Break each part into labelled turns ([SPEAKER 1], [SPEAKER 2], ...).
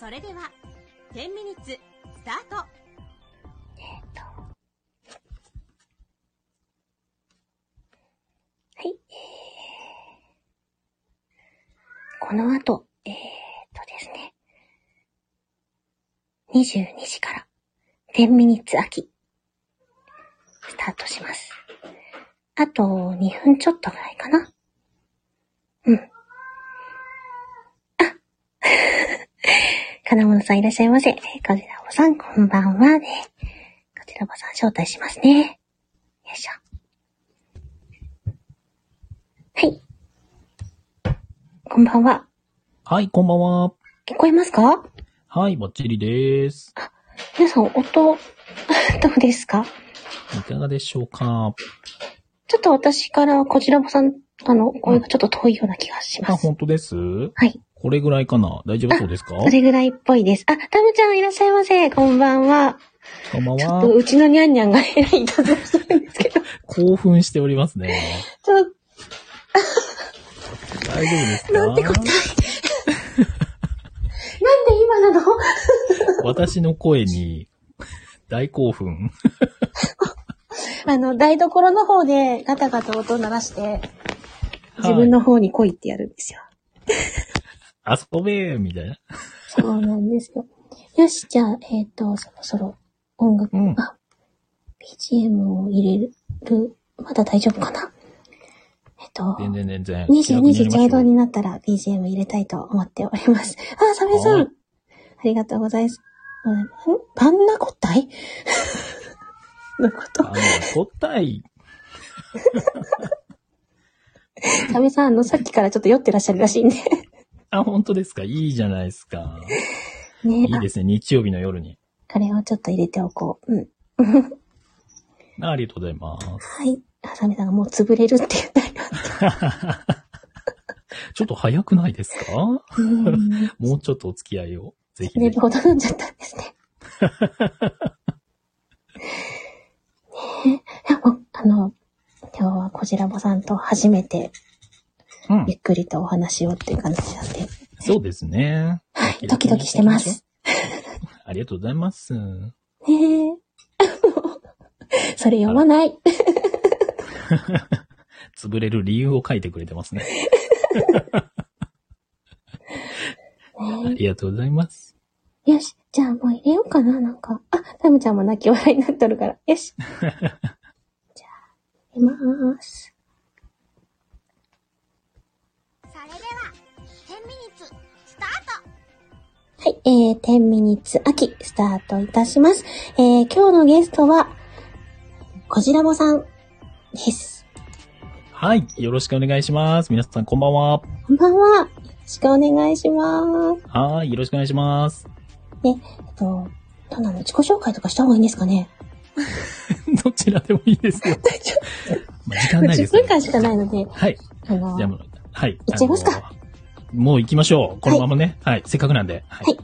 [SPEAKER 1] それでは10ミニッツスタート
[SPEAKER 2] えっ、と。はい。えー、この後、えー、っとですね。22時から、10ミニッツ秋、スタートします。あと2分ちょっとぐらいかな。うん。あ金物さんいらっしゃいませ。えーこちらぼさん、こんばんは。ね、こちらぼさん、招待しますね。よいしょ。はい。こんばんは。
[SPEAKER 3] はい、こんばんは。
[SPEAKER 2] 聞こえますか？
[SPEAKER 3] はい、ばっちりです。
[SPEAKER 2] 皆さん、音、どうですか？
[SPEAKER 3] いかがでしょうか？
[SPEAKER 2] ちょっと私からこちらぼさん、あの、声がちょっと遠いような気がし
[SPEAKER 3] あ、
[SPEAKER 2] ます。
[SPEAKER 3] 本当です？
[SPEAKER 2] はい。
[SPEAKER 3] これぐらいかな？大丈夫そうですか？
[SPEAKER 2] それぐらいっぽいです。あ、タムちゃんいらっしゃいませ。こんばんは。
[SPEAKER 3] こんばん
[SPEAKER 2] ちょっと
[SPEAKER 3] は。
[SPEAKER 2] うちのニャンニャンがえらいいたずらしてるんですけど、
[SPEAKER 3] 興奮しておりますね。
[SPEAKER 2] ちょっ
[SPEAKER 3] 大丈夫ですか？
[SPEAKER 2] なんて答え？なんで今なの？
[SPEAKER 3] 私の声に大興奮。
[SPEAKER 2] あの、台所の方でガタガタ音鳴らして、自分の方に来いってやるんですよ。
[SPEAKER 3] はい、遊べーみたいな？
[SPEAKER 2] そうなんですよ。よし、じゃあ、えっ、と、そろそろ音楽、
[SPEAKER 3] うん
[SPEAKER 2] あ、BGM を入れる、まだ大丈夫かな？えっ、と、
[SPEAKER 3] 全然全然。
[SPEAKER 2] 22時ちょうど
[SPEAKER 3] に。
[SPEAKER 2] になったら BGM 入れたいと思っております。あ、サメさ
[SPEAKER 3] はい
[SPEAKER 2] んありがとうございます。んパンナコッタイ？のこと
[SPEAKER 3] あの、答え、
[SPEAKER 2] サメさん、あの、さっきからちょっと酔ってらっしゃるらしいんで。
[SPEAKER 3] あ、本当ですか？いいじゃないですか。
[SPEAKER 2] ね
[SPEAKER 3] いいですね。日曜日の夜に。
[SPEAKER 2] あ、あれをちょっと入れておこう。うん。
[SPEAKER 3] ありがとうございます。
[SPEAKER 2] はい。あサメさんがもう潰れるって言ったります。
[SPEAKER 3] ちょっと早くないですか？
[SPEAKER 2] うん。
[SPEAKER 3] もうちょっとお付き合いを。ぜひ
[SPEAKER 2] 潰れ
[SPEAKER 3] ぜひ
[SPEAKER 2] るほど飲んじゃったんですね。ねえ。あの、今日はこじらぼさんと初めて
[SPEAKER 3] うん
[SPEAKER 2] ゆ。っくりとお話をっていう感じなんで、
[SPEAKER 3] そうですね。
[SPEAKER 2] はい、ドキドキしてます。
[SPEAKER 3] ありがとうございます。
[SPEAKER 2] ねえ。それ読まない。
[SPEAKER 3] 潰れる理由を書いてくれてますね。あ
[SPEAKER 2] ね
[SPEAKER 3] りがとうございます。
[SPEAKER 2] えよし、じゃあもう入れようかな、なんか。あ、タムちゃんも泣き笑いになっとるから。よし。じゃあ、入れまーす。
[SPEAKER 1] それでは10ミニッツスタート
[SPEAKER 2] はい、えー、10ミニッツ秋、スタートいたします。えー、今日のゲストは、こじらぼさんです。
[SPEAKER 3] はい。よろしくお願いします。皆さんこんばんは。
[SPEAKER 2] こんばんは。よろしくお願いします。
[SPEAKER 3] はい。よろしくお願いします。
[SPEAKER 2] えっと、どうなの自己紹介とかした方がいいんですかね
[SPEAKER 3] どちらでもいいですよ。まあ時間ないで
[SPEAKER 2] 10
[SPEAKER 3] すね
[SPEAKER 2] 分間しかないので、
[SPEAKER 3] はい。
[SPEAKER 2] あの
[SPEAKER 3] じゃあ、もうはい。
[SPEAKER 2] 行っちゃいますか
[SPEAKER 3] もう行きましょう。このままね。はい。せっかくなんで。は
[SPEAKER 2] はい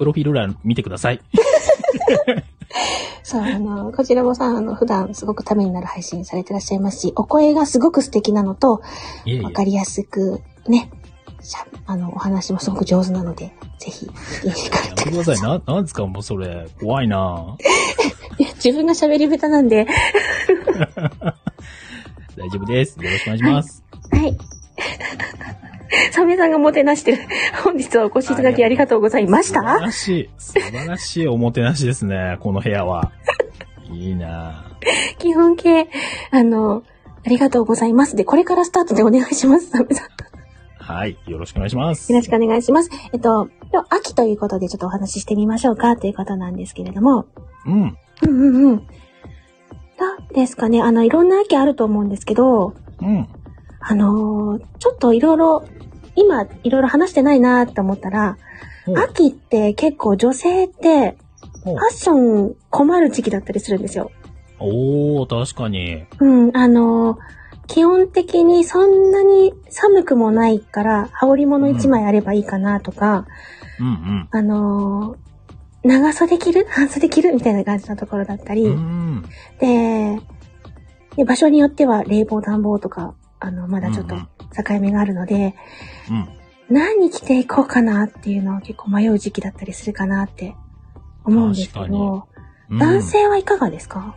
[SPEAKER 3] プロフィール欄見てください。
[SPEAKER 2] そう、あの、こちらもさん、あの、普段すごくためになる配信されてらっしゃいますし、お声がすごく素敵なのと、わかりやすく、ね、あの、お話もすごく上手なので、ぜひ、聞きに行かれ
[SPEAKER 3] や
[SPEAKER 2] て
[SPEAKER 3] めてください。な、なんですかもうそれ。怖いな い
[SPEAKER 2] や、自分が喋り下手なんで、
[SPEAKER 3] 大丈夫です。よろしくお願いします。
[SPEAKER 2] はい。サメさんがもてなしてる。本日はお越しいただきありがとうございまし
[SPEAKER 3] 素晴
[SPEAKER 2] た
[SPEAKER 3] らしい。素晴らしいおもてなしですね。この部屋は。いいな
[SPEAKER 2] 基本形、あの、ありがとうございます。で、これからスタートでお願いします、サメさん。
[SPEAKER 3] はい。よろしくお願いします。
[SPEAKER 2] よろしくお願いします。えっと、今日秋ということでちょっとお話ししてみましょうかということなんですけれども。
[SPEAKER 3] うん。
[SPEAKER 2] うんうんうん。ですかねあの、いろんな秋あると思うんですけど、
[SPEAKER 3] うん。
[SPEAKER 2] あのーちょっといろいろ、今、いろいろ話してないなと思ったら、
[SPEAKER 3] ほう
[SPEAKER 2] 秋って結構女性って、
[SPEAKER 3] ほう
[SPEAKER 2] ファッション困る時期だったりするんですよ。
[SPEAKER 3] おー、確かに。
[SPEAKER 2] うん、あのー基本的にそんなに寒くもないから、羽織物一枚あればいいかなとか、
[SPEAKER 3] うん
[SPEAKER 2] あのー長袖着る？半袖着る？みたいな感じのところだったり、
[SPEAKER 3] うん。うん。
[SPEAKER 2] で、で場所によっては冷房暖房とか、あの、まだちょっと
[SPEAKER 3] うんうん
[SPEAKER 2] 境目があるので、
[SPEAKER 3] うん。
[SPEAKER 2] 何着ていこうかなっていうのは結構迷う時期だったりするかなって思うんですけ
[SPEAKER 3] 確
[SPEAKER 2] ど、
[SPEAKER 3] うん
[SPEAKER 2] 男性はいかがですか？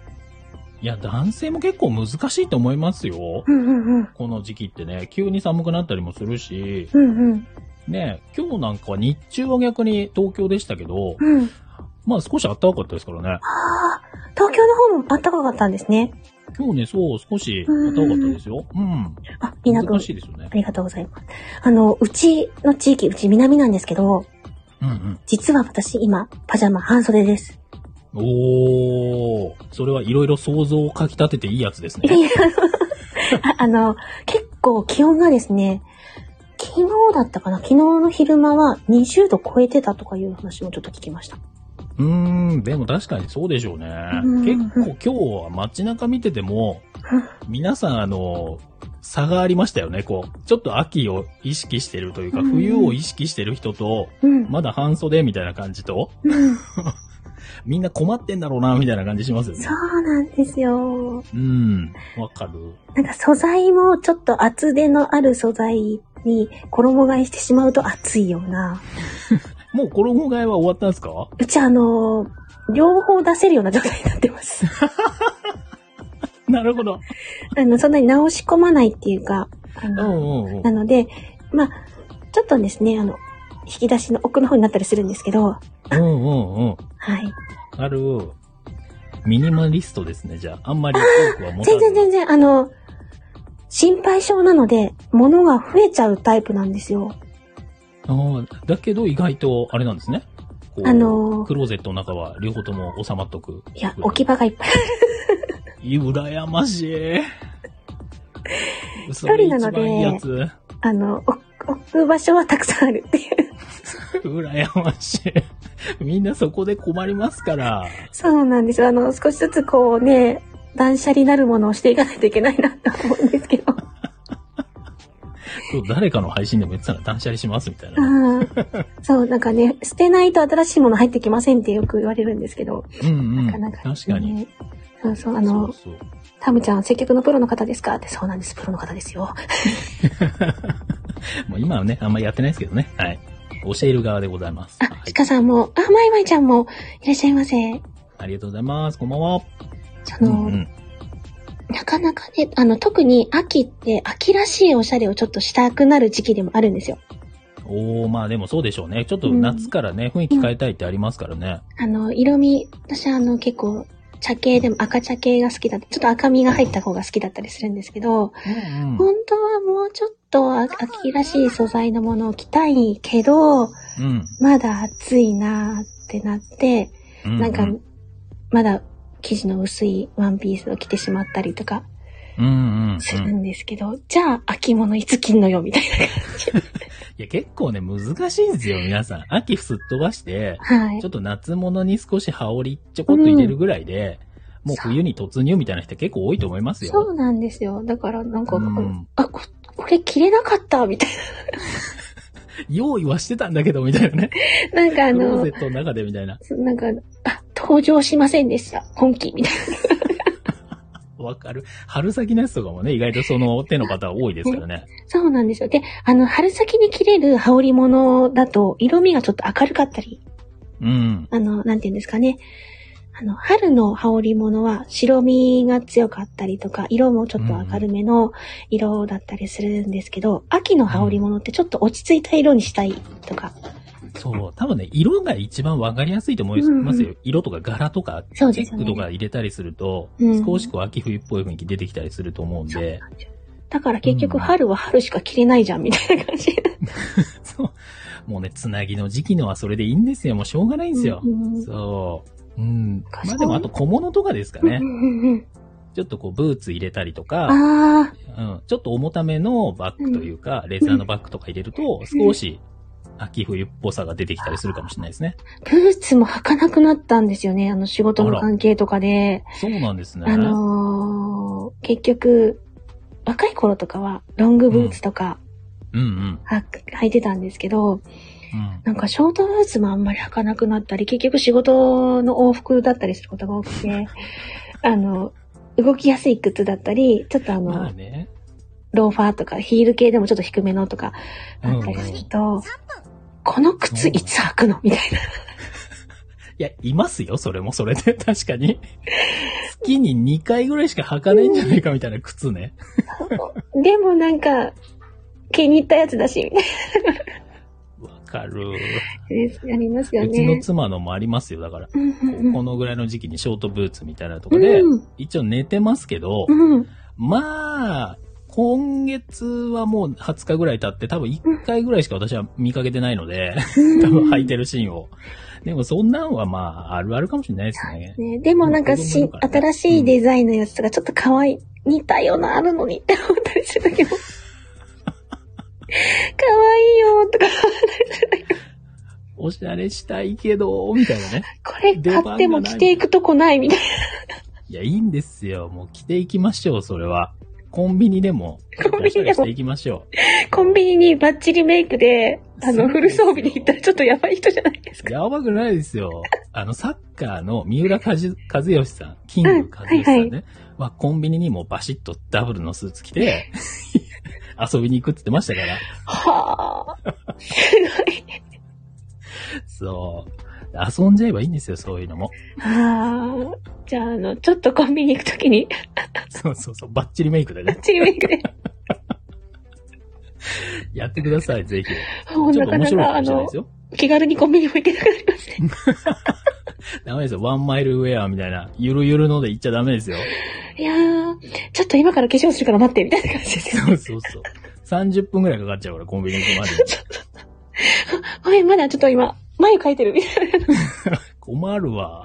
[SPEAKER 3] いや、男性も結構難しいと思いますよ。
[SPEAKER 2] うんうんうん。
[SPEAKER 3] この時期ってね、急に寒くなったりもするし、
[SPEAKER 2] うんうん。
[SPEAKER 3] ね、今日なんかは日中は逆に東京でしたけど、
[SPEAKER 2] うん。
[SPEAKER 3] まあ少し暖かかったですからね。
[SPEAKER 2] ああ、東京の方も暖かかったんですね。
[SPEAKER 3] 今日ね、そう、少し暖かかったですよ。うん。
[SPEAKER 2] あ、みなくん
[SPEAKER 3] 難。しいですよね
[SPEAKER 2] あ。りがとうございます。あの、うちの地域、うち南なんですけど、
[SPEAKER 3] うんうん。
[SPEAKER 2] 実は私今、パジャマ半袖です。
[SPEAKER 3] おー、それはいろいろ想像をかき立てていいやつですね。
[SPEAKER 2] いやああの、結構気温がですね、昨日だったかな？昨日の昼間は20度超えてたとかいう話もちょっと聞きました。
[SPEAKER 3] うーん、でも確かにそうでしょうね。
[SPEAKER 2] うん
[SPEAKER 3] 結構今日は街中見てても、皆さんあの、差がありましたよね。こう、ちょっと秋を意識してるというか、
[SPEAKER 2] うん
[SPEAKER 3] 冬を意識してる人と、
[SPEAKER 2] うん。
[SPEAKER 3] まだ半袖みたいな感じと、
[SPEAKER 2] うん。
[SPEAKER 3] みんな困ってんだろうな、みたいな感じしますよね
[SPEAKER 2] そ。うなんですよ。
[SPEAKER 3] うん、わかる。
[SPEAKER 2] なんか素材もちょっと厚手のある素材に衣替えしてしまうと暑いような。
[SPEAKER 3] もう衣替えは終わったんですか？
[SPEAKER 2] うちあの、両方出せるような状態になってます。
[SPEAKER 3] なるほど。
[SPEAKER 2] あの、そんなに直し込まないっていうか、あ
[SPEAKER 3] うん
[SPEAKER 2] の、
[SPEAKER 3] うんうん
[SPEAKER 2] な。ので、まあ、ちょっとですね、あの、引き出しの奥の方になったりするんですけど、
[SPEAKER 3] うんうんうん。
[SPEAKER 2] はい。
[SPEAKER 3] ある。ミニマリストですね、じゃあ。あんまり多くは持たず
[SPEAKER 2] 全然全然、あの、心配性なので、物が増えちゃうタイプなんですよ。
[SPEAKER 3] ああ、だけど意外と、あれなんですね。
[SPEAKER 2] あのー
[SPEAKER 3] クローゼットの中は両方とも収まっとく。
[SPEAKER 2] いや、置き場がいっぱい。
[SPEAKER 3] 羨ましい。
[SPEAKER 2] 一人なので。あの、置置く場所はたくさんあるっていう。
[SPEAKER 3] 羨ましい。みんなそこで困りますから。
[SPEAKER 2] そうなんですよ。あの、少しずつこうね、断捨離なるものをしていかないといけないなと思うんですけど。
[SPEAKER 3] 誰かの配信でも言ってたら断捨離しますみたいな
[SPEAKER 2] そう、なんかね、捨てないと新しいもの入ってきませんってよく言われるんですけど。
[SPEAKER 3] うんうん。
[SPEAKER 2] なかなか、ね。
[SPEAKER 3] 確かに。。
[SPEAKER 2] そうそう、あ
[SPEAKER 3] そ
[SPEAKER 2] の
[SPEAKER 3] う、そう。
[SPEAKER 2] タムちゃん、接客のプロの方ですか？って、そうなんです、プロの方ですよ。
[SPEAKER 3] もう今はね、あんまりやってないですけどね。はい。教える側でございます。
[SPEAKER 2] あ、
[SPEAKER 3] はい
[SPEAKER 2] シカさんも、あ、マイマイちゃんも、いらっしゃいませ。
[SPEAKER 3] ありがとうございます。こんばんは。
[SPEAKER 2] その、
[SPEAKER 3] うんうん。
[SPEAKER 2] なかなかね、あの、特に秋って、秋らしいおしゃれをちょっとしたくなる時期でもあるんですよ。
[SPEAKER 3] おー、まあでもそうでしょうね。ちょっと夏からね、雰囲気変えたいってありますからね。
[SPEAKER 2] あの、色味、私あの、結構、茶系でも赤茶系が好きだった。ちょっと赤みが入った方が好きだったりするんですけど、
[SPEAKER 3] うんうん。
[SPEAKER 2] 本当はもうちょっとあ秋らしい素材のものを着たいけど、
[SPEAKER 3] うん。
[SPEAKER 2] まだ暑いなーってなって、
[SPEAKER 3] う
[SPEAKER 2] なんか
[SPEAKER 3] う、
[SPEAKER 2] まだ生地の薄いワンピースを着てしまったりとか
[SPEAKER 3] うんうん、うん。
[SPEAKER 2] するんですけど、じゃあ秋物いつ着んのよみたい
[SPEAKER 3] いや、結構ね、難しいんですよ、皆さん。秋すっ飛ばして、
[SPEAKER 2] な。はい
[SPEAKER 3] ちょ。っと夏物に少し羽織ちょこっと入れるぐらいで、もう冬に突入みたいな人結構多いと思いますよ。
[SPEAKER 2] そうなんですよ。だからなんか、
[SPEAKER 3] うん
[SPEAKER 2] あ、ここれ着れなかったみたい
[SPEAKER 3] 用意はしてたんだけど、みたいなね。
[SPEAKER 2] な。なんかあの
[SPEAKER 3] クローゼ、ットの中でみたいな。
[SPEAKER 2] なんか、あ、登場しませんでした。今季みたい
[SPEAKER 3] わかる。春先のやつとかもね、意外とその手の方多いですからね。
[SPEAKER 2] な。そうなんですよ。で、あの、春先に着れる羽織物だと、色味がちょっと明るかったり、
[SPEAKER 3] うん。
[SPEAKER 2] あの、なんていうんですかね。あの、春の羽織物は白身が強かったりとか、色もちょっと明るめの色だったりするんですけど、秋の羽織物ってちょっと落ち着いた色にしたいとか。
[SPEAKER 3] そう。多分ね、色が一番わかりやすいと思いますよ。色とか柄とか、チェックとか入れたりすると、
[SPEAKER 2] うん
[SPEAKER 3] 少しこう秋冬っぽい雰囲気出てきたりすると思うんで、
[SPEAKER 2] だから結局
[SPEAKER 3] うん
[SPEAKER 2] 春は春しか着れないじゃんみたいな感じ。
[SPEAKER 3] そう。もうね、つなぎの時期のはそれでいいんですよ。もうしょうがないんですよ。
[SPEAKER 2] うんうん
[SPEAKER 3] そう。うん。まあでも、あと小物とかですかね。
[SPEAKER 2] うんうんうん
[SPEAKER 3] ちょっとこう、ブーツ入れたりとか、うん、ちょっと重ためのバッグというか、レザーのバッグとか入れると、少し秋冬っぽさが出てきたりするかもしれないですね。
[SPEAKER 2] ブーツも履かなくなったんですよね。あの仕事の関係とかで。
[SPEAKER 3] そうなんですね。
[SPEAKER 2] あのー結局、若い頃とかはロングブーツとか
[SPEAKER 3] うんうん。
[SPEAKER 2] は履いてたんですけど、
[SPEAKER 3] うん。
[SPEAKER 2] なんかショートブーツもあんまり履かなくなったり、結局仕事の往復だったりすることが多くて、あの、動きやすい靴だったり、ちょっとあの、
[SPEAKER 3] まあね。
[SPEAKER 2] ローファーとか、ヒール系でもちょっと低めのとか、あったりすると、この靴いつ履くの？みたいな。
[SPEAKER 3] いや、いますよ、それもそれで。確かに。月に2回ぐらいしか履かないんじゃないかみたいな靴ね。
[SPEAKER 2] でもなんか、気に入ったやつだし、
[SPEAKER 3] わかる。
[SPEAKER 2] ありますよ
[SPEAKER 3] うちの
[SPEAKER 2] ね。
[SPEAKER 3] 妻のもありますよ、だから。
[SPEAKER 2] うんうんうん
[SPEAKER 3] このぐらいの時期にショートブーツみたいなとこで、
[SPEAKER 2] うん
[SPEAKER 3] 一応寝てますけど、
[SPEAKER 2] うん。
[SPEAKER 3] まあ、今月はもう20日ぐらい経って、多分1回ぐらいしか私は見かけてないので、多分履いてるシーンを。でもそんなんはまあ、あるあるかもしれないですね。
[SPEAKER 2] ね、でもなんかし、
[SPEAKER 3] ね
[SPEAKER 2] 新しいデザインのやつとかちょっと可愛い、似たようなあるのにって思ったりする時も。可愛いよとか、
[SPEAKER 3] おしゃれしたいけど、みたいなね。
[SPEAKER 2] これ買っても着ていくとこないみたい
[SPEAKER 3] いや、いいんですよ。もう着ていきましょう、それは。コンビニでも、
[SPEAKER 2] コンビニでも
[SPEAKER 3] おしゃれしていきましょ
[SPEAKER 2] な。コンビニにバッチリメイクで、あの、フル装備で行ったらちょっとやばい人じゃないです
[SPEAKER 3] う。
[SPEAKER 2] か。
[SPEAKER 3] やばくないですよ。あの、サッカーの三浦和和義さん、キング和義さんね。はコンビニにもバシッとダブルのスーツ着て、遊びに行くって言ってましたから。
[SPEAKER 2] はあ。すごい。
[SPEAKER 3] そう。遊んじゃえばいいんですよ、そういうのも。
[SPEAKER 2] ああ。じゃあ、あの、ちょっとコンビニ行くときに、
[SPEAKER 3] そうそうそう、バッチリメイクでね。
[SPEAKER 2] チームメイクで、
[SPEAKER 3] やってください、ぜひ。
[SPEAKER 2] もう
[SPEAKER 3] ちょっと
[SPEAKER 2] なかなか、あ
[SPEAKER 3] 面白いかもしれない
[SPEAKER 2] の
[SPEAKER 3] です、よ。
[SPEAKER 2] 気軽にコンビニも行けなくなりますね。
[SPEAKER 3] ダメですよ。ワンマイルウェアみたいな、ゆるゆるので行っちゃダメですよ。
[SPEAKER 2] いやー、ちょっと今から化粧するから待って、みたいな感じですよ。
[SPEAKER 3] そうそうそう。30分くらいかかっちゃうから、コンビニ行くまでに。
[SPEAKER 2] はい、まだちょっと今、眉描いてるみたいな。
[SPEAKER 3] 困るわ。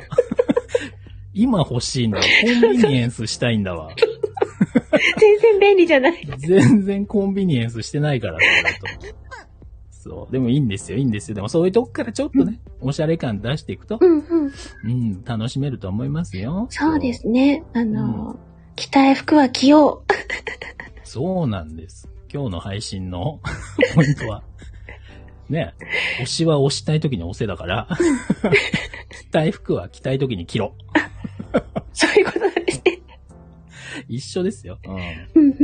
[SPEAKER 3] 今欲しいんだ。コンビニエンスしたいんだわ。
[SPEAKER 2] 全然便利じゃない。
[SPEAKER 3] 全然コンビニエンスしてないから、それだと。そう。でもいいんですよ、いいんですよ。でもそういうとこからちょっとね、おしゃれ感出していくと、
[SPEAKER 2] うんうん。
[SPEAKER 3] うん、楽しめると思いますよ。
[SPEAKER 2] そうですね。あの、着たい服は着よう。
[SPEAKER 3] そうなんです。今日の配信の ポイントは、ね、推しは推したい時に押せだから、着たい服は着たい時に着ろ。
[SPEAKER 2] そういうことなんですね。
[SPEAKER 3] 一緒ですよ。うん。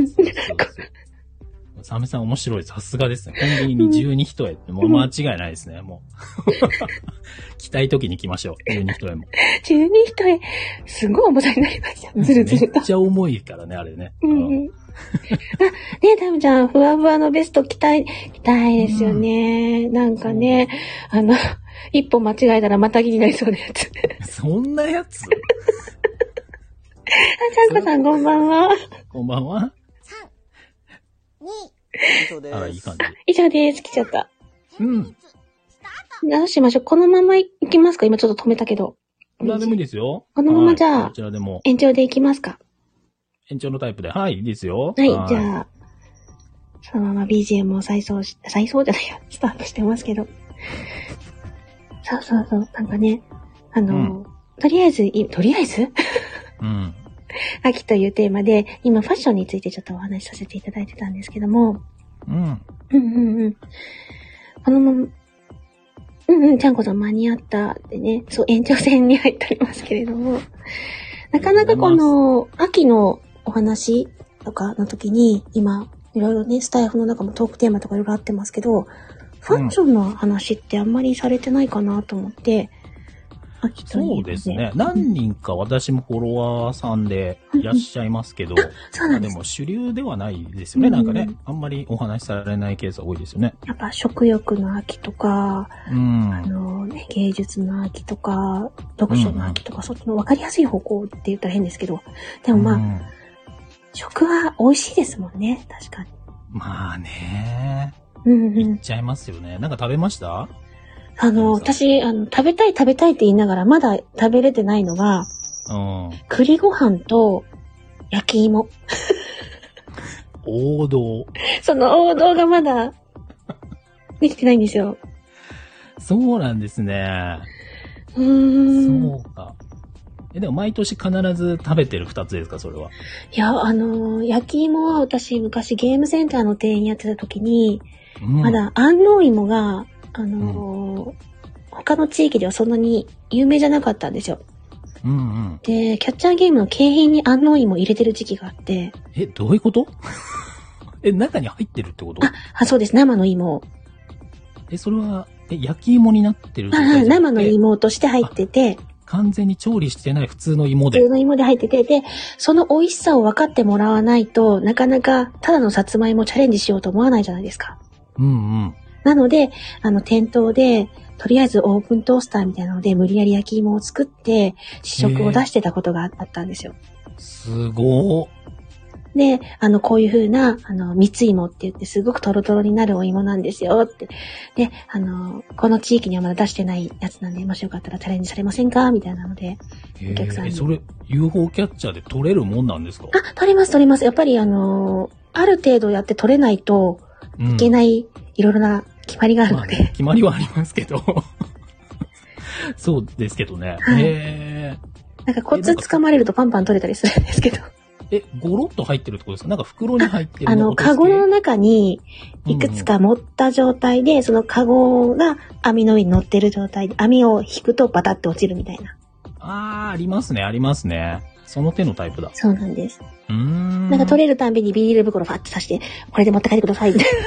[SPEAKER 3] サメさん面白い。さすがですね。コンビニに12人へ。もう間違いないですね。もう。着たい時に着ましょう。12人へも。
[SPEAKER 2] 中二人へ、すごい重さになりました。ずるずると
[SPEAKER 3] めっ。ちゃ重いからね、あれね。
[SPEAKER 2] うんうん。あ、ねタムちゃん、ふわふわのベスト着たい、着たいですよね。なんかね、あの、一歩間違えたらまたぎになりそうなやつ。あ、
[SPEAKER 3] そんなやつ？
[SPEAKER 2] ちゃんこさんこんばんは。
[SPEAKER 3] こんばんは。
[SPEAKER 1] 3、2、
[SPEAKER 4] 以上です。
[SPEAKER 3] あら、いい感じ。
[SPEAKER 2] 以上です。来ちゃった。
[SPEAKER 3] うん。
[SPEAKER 2] どうしましょうこのまま行きますか？今ちょっと止めたけど。
[SPEAKER 3] 何でもいいですよ。
[SPEAKER 2] このままじゃあ
[SPEAKER 3] はいこちらでも
[SPEAKER 2] 延長で行きますか？
[SPEAKER 3] 延長のタイプで。はい、いいですよ。
[SPEAKER 2] はい、じゃあ、そのまま BGM を再送し、再送じゃないや、スタートしてますけど。そうそうそう、なんかね、あの、とりあえずい、とりあえず？
[SPEAKER 3] うん。
[SPEAKER 2] 秋というテーマで、今ファッションについてちょっとお話しさせていただいてたんですけども、
[SPEAKER 3] うん。
[SPEAKER 2] うんうんうん。このまま、うんうん、ちゃんこさん間に合ったってね、そう、延長戦に入っておりますけれども、なかなかこの、秋のお話とかの時に、今、いろいろね、スタイフの中もトークテーマとかいろいろあってますけど、ファッションの話ってあんまりされてないかなと思って、秋といえば
[SPEAKER 3] そうですね。何人か私もフォロワーさんでいらっしゃいますけど、
[SPEAKER 2] そうなんで。
[SPEAKER 3] ですも主流ではないですよね。
[SPEAKER 2] うん
[SPEAKER 3] なんかね、あんまりお話しされないケースが多いですよね。
[SPEAKER 2] やっぱ食欲の秋とか、
[SPEAKER 3] うん。
[SPEAKER 2] あのね、芸術の秋とか、読書の秋とか、そっちの分かりやすい方向って言ったら変ですけど、でもまあ、
[SPEAKER 3] うん
[SPEAKER 2] 食は美味しいですもんね、確かに。
[SPEAKER 3] まあね。
[SPEAKER 2] うんうん。
[SPEAKER 3] いっちゃいますよね。なんか食べました？
[SPEAKER 2] あの、私、あの、食べたい食べたいって言いながら、まだ食べれてないのが、
[SPEAKER 3] うん。
[SPEAKER 2] 栗ご飯と焼き芋。
[SPEAKER 3] 王道。
[SPEAKER 2] その王道がまだ、できてないんですよ。
[SPEAKER 3] そうなんですね。
[SPEAKER 2] うーん。
[SPEAKER 3] そうか。え、でも毎年必ず食べてる二つですか、それは？
[SPEAKER 2] いや、あの、焼き芋は私昔ゲームセンターの店員やってた時に、
[SPEAKER 3] うん
[SPEAKER 2] ま。だ安納芋が、あのー他の地域ではそんなに有名じゃなかったんですよ。
[SPEAKER 3] うんうん。
[SPEAKER 2] で、キャッチャーゲームの景品に安納芋入れてる時期があって、
[SPEAKER 3] え、どういうこと？え、中に入ってるってこと？
[SPEAKER 2] あ、あそうです。生の芋。
[SPEAKER 3] え、それは、え、焼き芋になってる状
[SPEAKER 2] あ
[SPEAKER 3] 態じゃなくて
[SPEAKER 2] 生の芋として入ってて、
[SPEAKER 3] 完全に調理してない普通の芋で
[SPEAKER 2] 普通。の芋で入ってて、で、その美味しさを分かってもらわないとなかなかただのさつまいもチャレンジしようと思わないじゃないですか。
[SPEAKER 3] うんうん。
[SPEAKER 2] なので、あの、店頭で、とりあえずオープントースターみたいなので、無理やり焼き芋を作って、試食を出してたことがあったんですよ。
[SPEAKER 3] すごー。
[SPEAKER 2] で、あの、こういう風な、あの、蜜芋って言って、すごくトロトロになるお芋なんですよって。で、あの、この地域にはまだ出してないやつなんで、もしよかったらチャレンジされませんか？みたいなので。
[SPEAKER 3] え
[SPEAKER 2] お客さんに
[SPEAKER 3] ー、それ、UFO キャッチャーで取れるもんなんですか？
[SPEAKER 2] あ、取れます取れます。やっぱりあの、ある程度やって取れないと
[SPEAKER 3] うん
[SPEAKER 2] いけない、いろいろな決まりがある
[SPEAKER 3] まあ
[SPEAKER 2] ので。
[SPEAKER 3] ね決まりはありますけど。そうですけどね。
[SPEAKER 2] はい
[SPEAKER 3] へ
[SPEAKER 2] なんかコツ掴まれるとパンパン取れたりするんですけど。
[SPEAKER 3] ーえ、ゴロッと入ってるってことですか？なんか袋に入ってる
[SPEAKER 2] あの、カゴの
[SPEAKER 3] 系
[SPEAKER 2] 中に、いくつか持った状態で、そのカゴが網の上に乗ってる状態で、網を引くとバタって落ちるみたいな。
[SPEAKER 3] あー、ありますね、ありますね。その手のタイプだ。
[SPEAKER 2] そうなんです。
[SPEAKER 3] うーん。
[SPEAKER 2] なんか取れるたんびにビニール袋ファって刺して、これで持って帰ってください。みたいな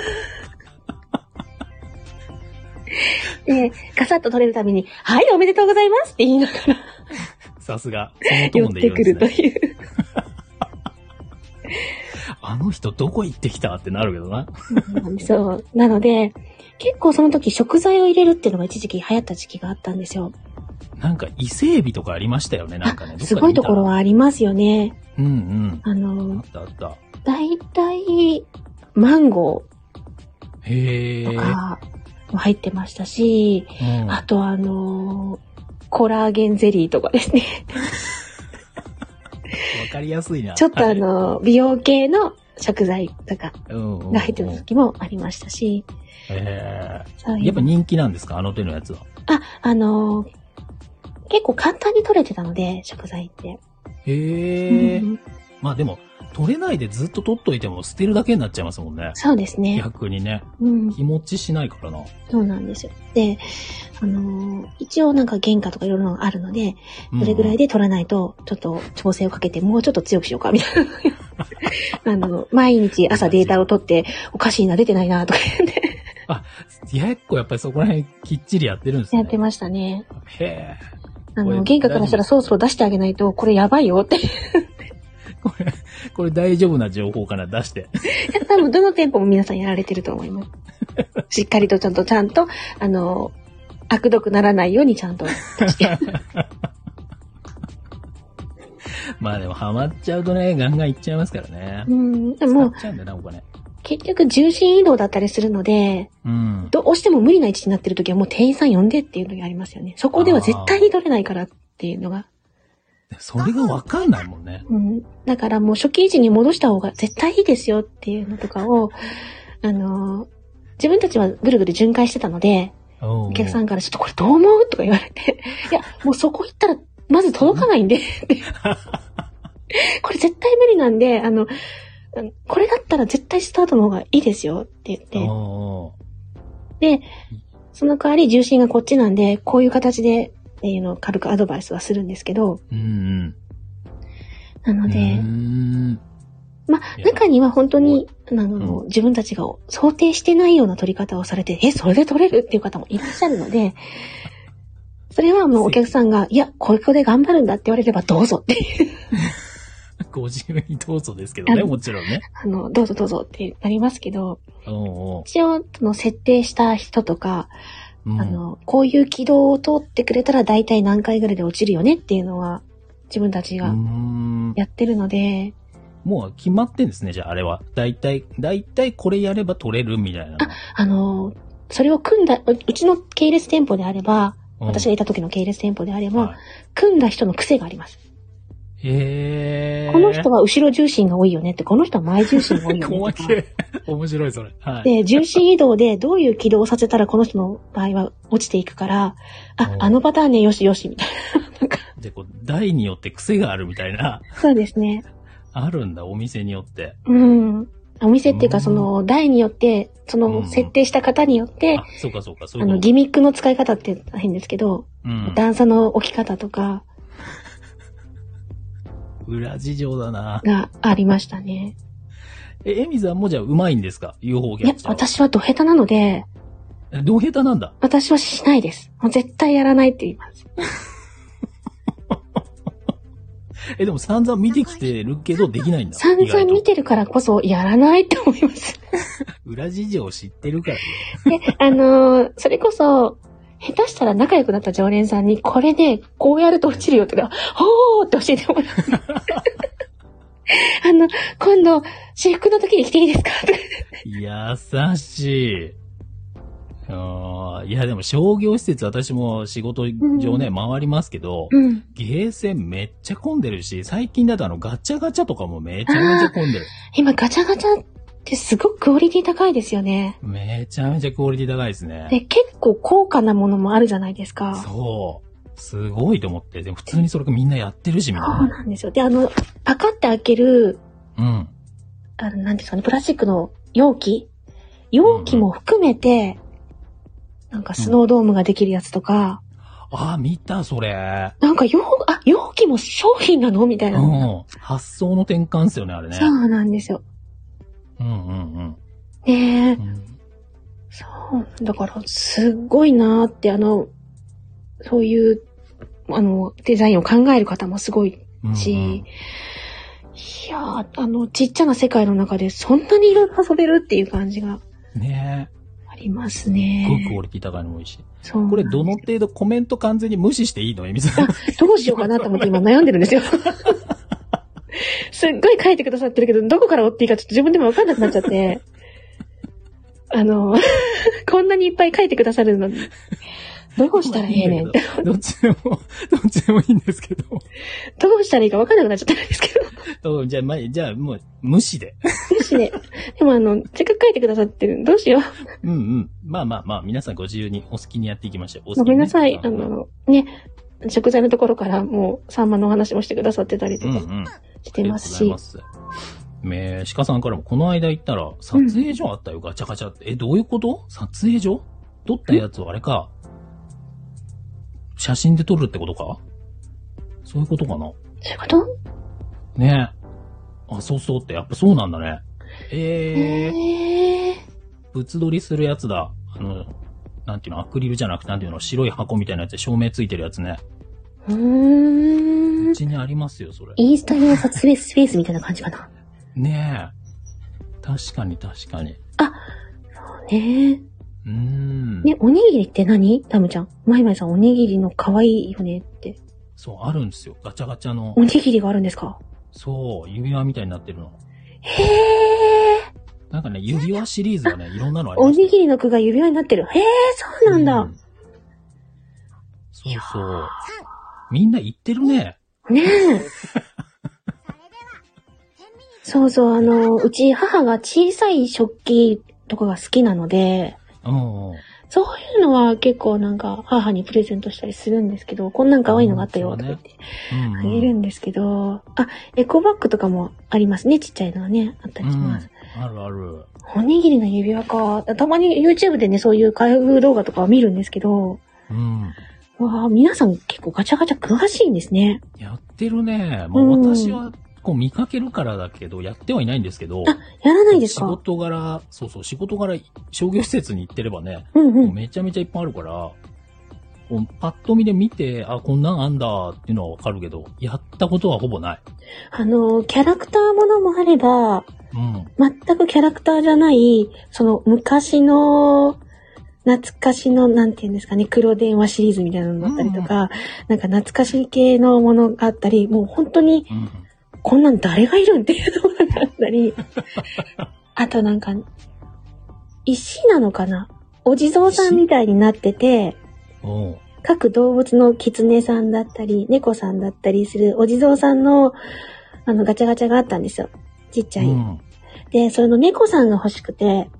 [SPEAKER 2] で、ガサッと取れるたびに、はい、おめでとうございますって言いながら
[SPEAKER 3] さすが。そのトーンで言
[SPEAKER 2] てく
[SPEAKER 3] うんですね。
[SPEAKER 2] るという。
[SPEAKER 3] あの人どこ行ってきたってなるけどな。
[SPEAKER 2] そう。なので、結構その時食材を入れるっていうのが一時期流行った時期があったんですよ。
[SPEAKER 3] なんか伊勢海老とかありましたよね、なんかね。
[SPEAKER 2] あすごいところ
[SPEAKER 3] は。
[SPEAKER 2] はありますよね。
[SPEAKER 3] うんうん。あ
[SPEAKER 2] あの
[SPEAKER 3] っ、たあった。
[SPEAKER 2] だいたいマンゴーと。かも入ってましたし、
[SPEAKER 3] うん
[SPEAKER 2] あとあの、コラーゲンゼリーとかですね。
[SPEAKER 3] わかりやすいな。
[SPEAKER 2] ちょっとあ
[SPEAKER 3] はい、
[SPEAKER 2] の、美容系の食材とかが入ってる時もありましたし、
[SPEAKER 3] へえ。やっぱ人気なんですか？あの手のやつは。
[SPEAKER 2] あ、あの、結構簡単に取れてたので、食材って。
[SPEAKER 3] へえ。
[SPEAKER 2] うん
[SPEAKER 3] まあでも、取れないでずっと取っといても捨てるだけになっちゃいますもんね。
[SPEAKER 2] そうですね。
[SPEAKER 3] 逆にね。
[SPEAKER 2] うん。
[SPEAKER 3] 日持ちしないからな。
[SPEAKER 2] そうなんですよ。で、あのー一応なんか原価とかいろいろあるので、どれぐらい
[SPEAKER 3] で
[SPEAKER 2] で取らないと、ちょっと調整をかけて、もうちょっと強くしようか、みたいな。あの、毎日朝データを取って、おかしいな、出てないな、とか言って、
[SPEAKER 3] 結構やっぱりそこら辺きっちりやってるんですね。
[SPEAKER 2] やってましたね。
[SPEAKER 3] へえ。
[SPEAKER 2] あの、原価からしたらそろそろ出してあげないと、これやばいよって。
[SPEAKER 3] これ、これ大丈夫な情報から出して。
[SPEAKER 2] 多分、どの店舗も皆さんやられてると思います。しっかりとちゃんと、ちゃんと、あの、悪毒ならないようにちゃんと出して。
[SPEAKER 3] まあでもハマっちゃうとね、ガンガンいっちゃいますからね。
[SPEAKER 2] うん、でも
[SPEAKER 3] 使っ、ちゃうんだよな、お金。
[SPEAKER 2] 結局重心移動だったりするので、
[SPEAKER 3] うん。
[SPEAKER 2] どうしても無理な位置になってる時はもう店員さん呼んでっていうのがありますよね。そこでは絶対に取れないからっていうのが。
[SPEAKER 3] それがわかんないもんね。
[SPEAKER 2] うん。だからもう初期位置に戻した方が絶対いいですよっていうのとかを、あのー自分たちはぐるぐる巡回してたので、
[SPEAKER 3] お
[SPEAKER 2] お客さんからちょっとこれどう思うとか言われて、いや、もうそこ行ったらまず届かないんで、これ絶対無理なんで、あの、これだったら絶対スタートの方がいいですよって言って、
[SPEAKER 3] お
[SPEAKER 2] で、その代わり重心がこっちなんで、こういう形で、っていうのを軽くアドバイスはするんですけど、
[SPEAKER 3] うんうん。
[SPEAKER 2] なので、まあ、中には本当に、あの、
[SPEAKER 3] う
[SPEAKER 2] 自分たちが想定してないような取り方をされて、え、それで取れるっていう方もいらっしゃるので、それはもうお客さんが、いや、ここで頑張るんだって言われればどうぞっていう、
[SPEAKER 3] ご自由にどうぞですけどね、もちろんね。
[SPEAKER 2] あの、どうぞどうぞってなりますけど、
[SPEAKER 3] おうおう。
[SPEAKER 2] 一応、その設定した人とか、
[SPEAKER 3] うん
[SPEAKER 2] あの、こういう軌道を通ってくれたら大体何回ぐらいで落ちるよねっていうのは、自分たちが
[SPEAKER 3] ん
[SPEAKER 2] やってるので、
[SPEAKER 3] もう決まってんですね、じゃああれは。だいたい、だいたいこれやれば取れるみたいなの。
[SPEAKER 2] あの、それを組んだ、ううちの系列店舗であれば、
[SPEAKER 3] うん
[SPEAKER 2] 私がいた時の系列店舗であれば、
[SPEAKER 3] はい
[SPEAKER 2] 組んだ人の癖があります。
[SPEAKER 3] へー。
[SPEAKER 2] この人は後ろ重心が多いよねって、この人は前重心が多いよね
[SPEAKER 3] 細
[SPEAKER 2] とか。
[SPEAKER 3] けえ。面白い、それ。はい。
[SPEAKER 2] で、重心移動でどういう軌道をさせたらこの人の場合は落ちていくから、あ
[SPEAKER 3] う、ん
[SPEAKER 2] あのパターンね、よしよし、みたいな。なんか、
[SPEAKER 3] で、こう、台によって癖があるみたいな、
[SPEAKER 2] そうですね。
[SPEAKER 3] あるんだ、お店によって。
[SPEAKER 2] うん。お店っていうか、
[SPEAKER 3] うん
[SPEAKER 2] その、台によって、そ
[SPEAKER 3] うん
[SPEAKER 2] の、設定した方によって
[SPEAKER 3] あ、、そうかそうか、そうい
[SPEAKER 2] あの。ギミックの使い方って変ですけど、
[SPEAKER 3] うん。
[SPEAKER 2] 段差の置き方とか
[SPEAKER 3] 裏事情だな。
[SPEAKER 2] がありましたね。
[SPEAKER 3] え、エミさんもじゃあうまいんですか ?UFO キ
[SPEAKER 2] いや
[SPEAKER 3] ャッチ、ャーは。
[SPEAKER 2] 私はド下手なので、
[SPEAKER 3] えどう下手なんだ
[SPEAKER 2] 私はしないです。もう絶対やらないって言います。
[SPEAKER 3] え、でも散々見てきてるけどできないんだ。
[SPEAKER 2] 散々見てるからこそやらないって思います。
[SPEAKER 3] 裏事情知ってるからね。
[SPEAKER 2] で、あのーそれこそ、下手したら仲良くなった常連さんに、これね、こうやると落ちるよって言ったら、ほーって教えてもらう。あの、今度、私服の時に着ていいですか？
[SPEAKER 3] 優しい。あーいや、でも商業施設私も仕事上ね、回りますけど、
[SPEAKER 2] うん。
[SPEAKER 3] ゲーセンめっちゃ混んでるし、最近だとあのガチャガチャとかもめちゃめちゃ混んでる。
[SPEAKER 2] 今、ガチャガチャってすごくクオリティ高いですよね。
[SPEAKER 3] めちゃめちゃクオリティ高いですね。
[SPEAKER 2] で、結構高価なものもあるじゃないですか。
[SPEAKER 3] そう。すごいと思って。でも普通にそれみんなやってるし、みん
[SPEAKER 2] そう
[SPEAKER 3] な。
[SPEAKER 2] なんですよ。で、あの、パカって開ける、
[SPEAKER 3] うん。
[SPEAKER 2] あの、なんですかね、プラスチックの容器？容器も含めて、なんかスノードームができるやつとか、
[SPEAKER 3] あー、見た、それ。
[SPEAKER 2] なんか容、あ、容器も商品なの？みたいな。
[SPEAKER 3] うん。発想の転換っすよね、あれね。
[SPEAKER 2] そうなんですよ。
[SPEAKER 3] うんうん
[SPEAKER 2] ねえ
[SPEAKER 3] うん。うん
[SPEAKER 2] そう。だから、すっごいなーって、あの、そういう、あの、デザインを考える方もすごい
[SPEAKER 3] うんうん
[SPEAKER 2] し、いやー、あの、ちっちゃな世界の中でそんなにいろいろ遊べるっていう感じが
[SPEAKER 3] ね
[SPEAKER 2] あります
[SPEAKER 3] え。すっごいク
[SPEAKER 2] ね。
[SPEAKER 3] オリティ高いのもいいし。
[SPEAKER 2] そう。
[SPEAKER 3] これどの程度コメント完全に無視していいの？エミさん。
[SPEAKER 2] どうしようかなと思って今悩んでるんですよ。すっごい書いてくださってるけど、どこから追っていいかちょっと自分でもわかんなくなっちゃって。あの、こんなにいっぱい書いてくださるのに、どうしたらええねんって。
[SPEAKER 3] どっちでも、どっちでもいいんですけど。
[SPEAKER 2] どうしたらいいかわかんなくなっちゃったんですけど。
[SPEAKER 3] うんじゃあ、まあ、じゃあもう、無視で。
[SPEAKER 2] もしね、でもあの、せっかく書いてくださってる。どうしよう。
[SPEAKER 3] うんうん。まあまあまあ、皆さんご自由にお好きにやっていきましょう。お好き
[SPEAKER 2] ご
[SPEAKER 3] にね
[SPEAKER 2] めんなさい。あ、の、ね、食材のところからもう、サンマのお話もしてくださってたりとか
[SPEAKER 3] うんうん。
[SPEAKER 2] してますし。
[SPEAKER 3] め鹿さんからも、この間行ったら、撮影所あったよ、ガチャガチャって。え、どういうこと？撮影所？撮ったやつをあれか。写真で撮るってことか？そういうことかな？
[SPEAKER 2] そういうこと？
[SPEAKER 3] ねえ。あ、そうそうって、やっぱそうなんだね。えー、
[SPEAKER 2] え
[SPEAKER 3] 物撮りするやつだ。あの、なんていうの、アクリルじゃなくて、なんていうの、白い箱みたいなやつで照明ついてるやつね。
[SPEAKER 2] ー。うー。
[SPEAKER 3] うんちにありますよ、それ。
[SPEAKER 2] インスタ用撮影スペースみたいな感じかな。
[SPEAKER 3] ねえ。確かに確かに。
[SPEAKER 2] ね
[SPEAKER 3] うーん。
[SPEAKER 2] ね、おにぎりって何？タムちゃん。マイマイさんおにぎりの可愛いよねって。
[SPEAKER 3] そう、あるんですよ。ガチャガチャの
[SPEAKER 2] お。にぎりがあるんですか？
[SPEAKER 3] そう、指輪みたいになってるの。
[SPEAKER 2] へー。
[SPEAKER 3] なんかね、指輪シリーズがね、いろんなのあり
[SPEAKER 2] お
[SPEAKER 3] ます
[SPEAKER 2] にぎりの具が指輪になってる。へー、そうなんだ。
[SPEAKER 3] うそうそう。みんな言ってるね。
[SPEAKER 2] ねえ。そうそう、あの、うち母が小さい食器とかが好きなので。そういうのは結構なんか母にプレゼントしたりするんですけど、こんなん可愛いのがあったよとか言ってあげるんですけど、あ、エコバッグとかもありますね、ちっちゃいのはね、あったりします。
[SPEAKER 3] うん。あるある。
[SPEAKER 2] おにぎりの指輪か。たまに YouTube でね、そういう開封動画とかを見るんですけど、
[SPEAKER 3] うん。
[SPEAKER 2] わあ、皆さん結構ガチャガチャ詳しいんですね。
[SPEAKER 3] やってるね。まあ
[SPEAKER 2] うん
[SPEAKER 3] 私は、こう見かけるからだけど、やってはいないんですけど、
[SPEAKER 2] あ、やらないです
[SPEAKER 3] 仕
[SPEAKER 2] か
[SPEAKER 3] 事柄、そうそう、仕事柄、商業施設に行ってればね、
[SPEAKER 2] うんう。
[SPEAKER 3] もうんめちゃめちゃいっぱいあるから、こうパッと見で見て、あ、こんなんあんだっていうのはわかるけど、やったことはほぼない。
[SPEAKER 2] あの、キャラクターものもあれば、
[SPEAKER 3] うん。
[SPEAKER 2] 全くキャラクターじゃない、その昔の、懐かしの、なんていうんですかね、黒電話シリーズみたいなのだったりとか、なんか懐かしい系のものがあったり、もう本当に、
[SPEAKER 3] うん。
[SPEAKER 2] こんなん誰がいるんっていうのがあったり、あとなんか、石なのかな？お地蔵さんみたいになってて、各動物の狐さんだったり、猫さんだったりするお地蔵さんの、あの、ガチャガチャがあったんですよ。ちっちゃい。
[SPEAKER 3] うん。
[SPEAKER 2] で、その猫さんが欲しくて、
[SPEAKER 3] あ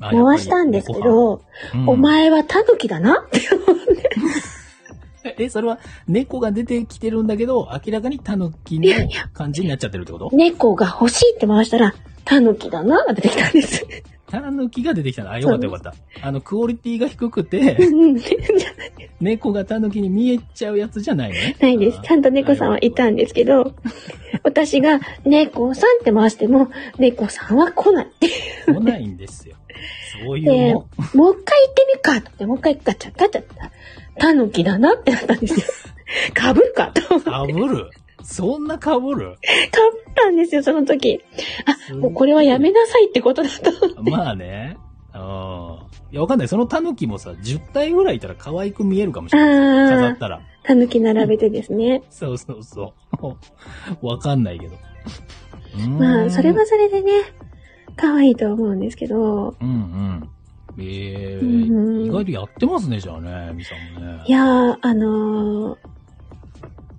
[SPEAKER 2] 回したんですけ、ど、
[SPEAKER 3] やっぱり猫
[SPEAKER 2] お前はタヌキだなって思って。
[SPEAKER 3] う んえ、それは猫が出てきてるんだけど、明らかにタヌキの感じになっちゃってるってこと？
[SPEAKER 2] 猫が欲しいって回したら、タヌキだなが出てきたんです。
[SPEAKER 3] タヌキが出てきたの？あ、よかったよかった。あの、クオリティが低くて、猫がタヌキに見えちゃうやつじゃないのね。
[SPEAKER 2] ないです。ちゃんと猫さんはいたんですけど、私が猫さんって回しても、猫さんは来ない。
[SPEAKER 3] 来ないんですよ。そういうもん。
[SPEAKER 2] もう一回行ってみっかとって、もう一回ガチャガチャって、タヌキだなってなったんですよ。かぶるかと思って。
[SPEAKER 3] かぶる？そんなかぶる？
[SPEAKER 2] かぶったんですよ、その時。あ、もうこれはやめなさいってことだと。
[SPEAKER 3] まあね。うん。いや、わかんない。そのタヌキもさ、10体ぐらいいたら可愛く見えるかもしれない。飾
[SPEAKER 2] あ
[SPEAKER 3] ったら。
[SPEAKER 2] ー、タヌキ並べてですね。
[SPEAKER 3] そうそうそう。わかんないけど。
[SPEAKER 2] まあ、それはそれでね、可愛いと思うんですけど、
[SPEAKER 3] うんうん。ええ
[SPEAKER 2] うん
[SPEAKER 3] 意外とやってますね、じゃあね、みさんもね。
[SPEAKER 2] いやー、あのー、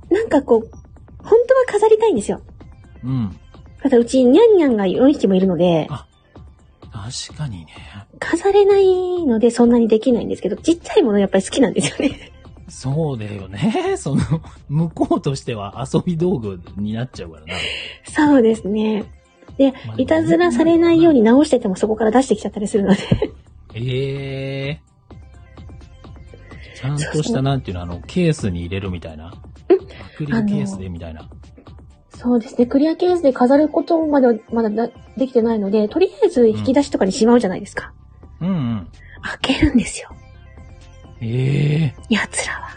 [SPEAKER 2] なんかこう、本当は飾りたいんですよ。
[SPEAKER 3] うん。
[SPEAKER 2] ただうちニャンニャンが4匹もいるので、
[SPEAKER 3] 確かにね。
[SPEAKER 2] 飾れないのでそんなにできないんですけど、ちっちゃいものやっぱり好きなんですよね。
[SPEAKER 3] そうだよね。その、向こうとしては遊び道具になっちゃうからな。
[SPEAKER 2] そうですね。で
[SPEAKER 3] まあ、
[SPEAKER 2] いたずらされないように直しててもそこから出してきちゃったりするので。
[SPEAKER 3] ええちゃんとした、なんていうの、あの、ケースに入れるみたいな。アクリルケースでみたいな。
[SPEAKER 2] そうですね。クリアケースで飾ることまではまだなできてないので、とりあえず引き出しとかにしまうじゃないですか。
[SPEAKER 3] うんうん。
[SPEAKER 2] 開けるんですよ。
[SPEAKER 3] ええ
[SPEAKER 2] 奴らは。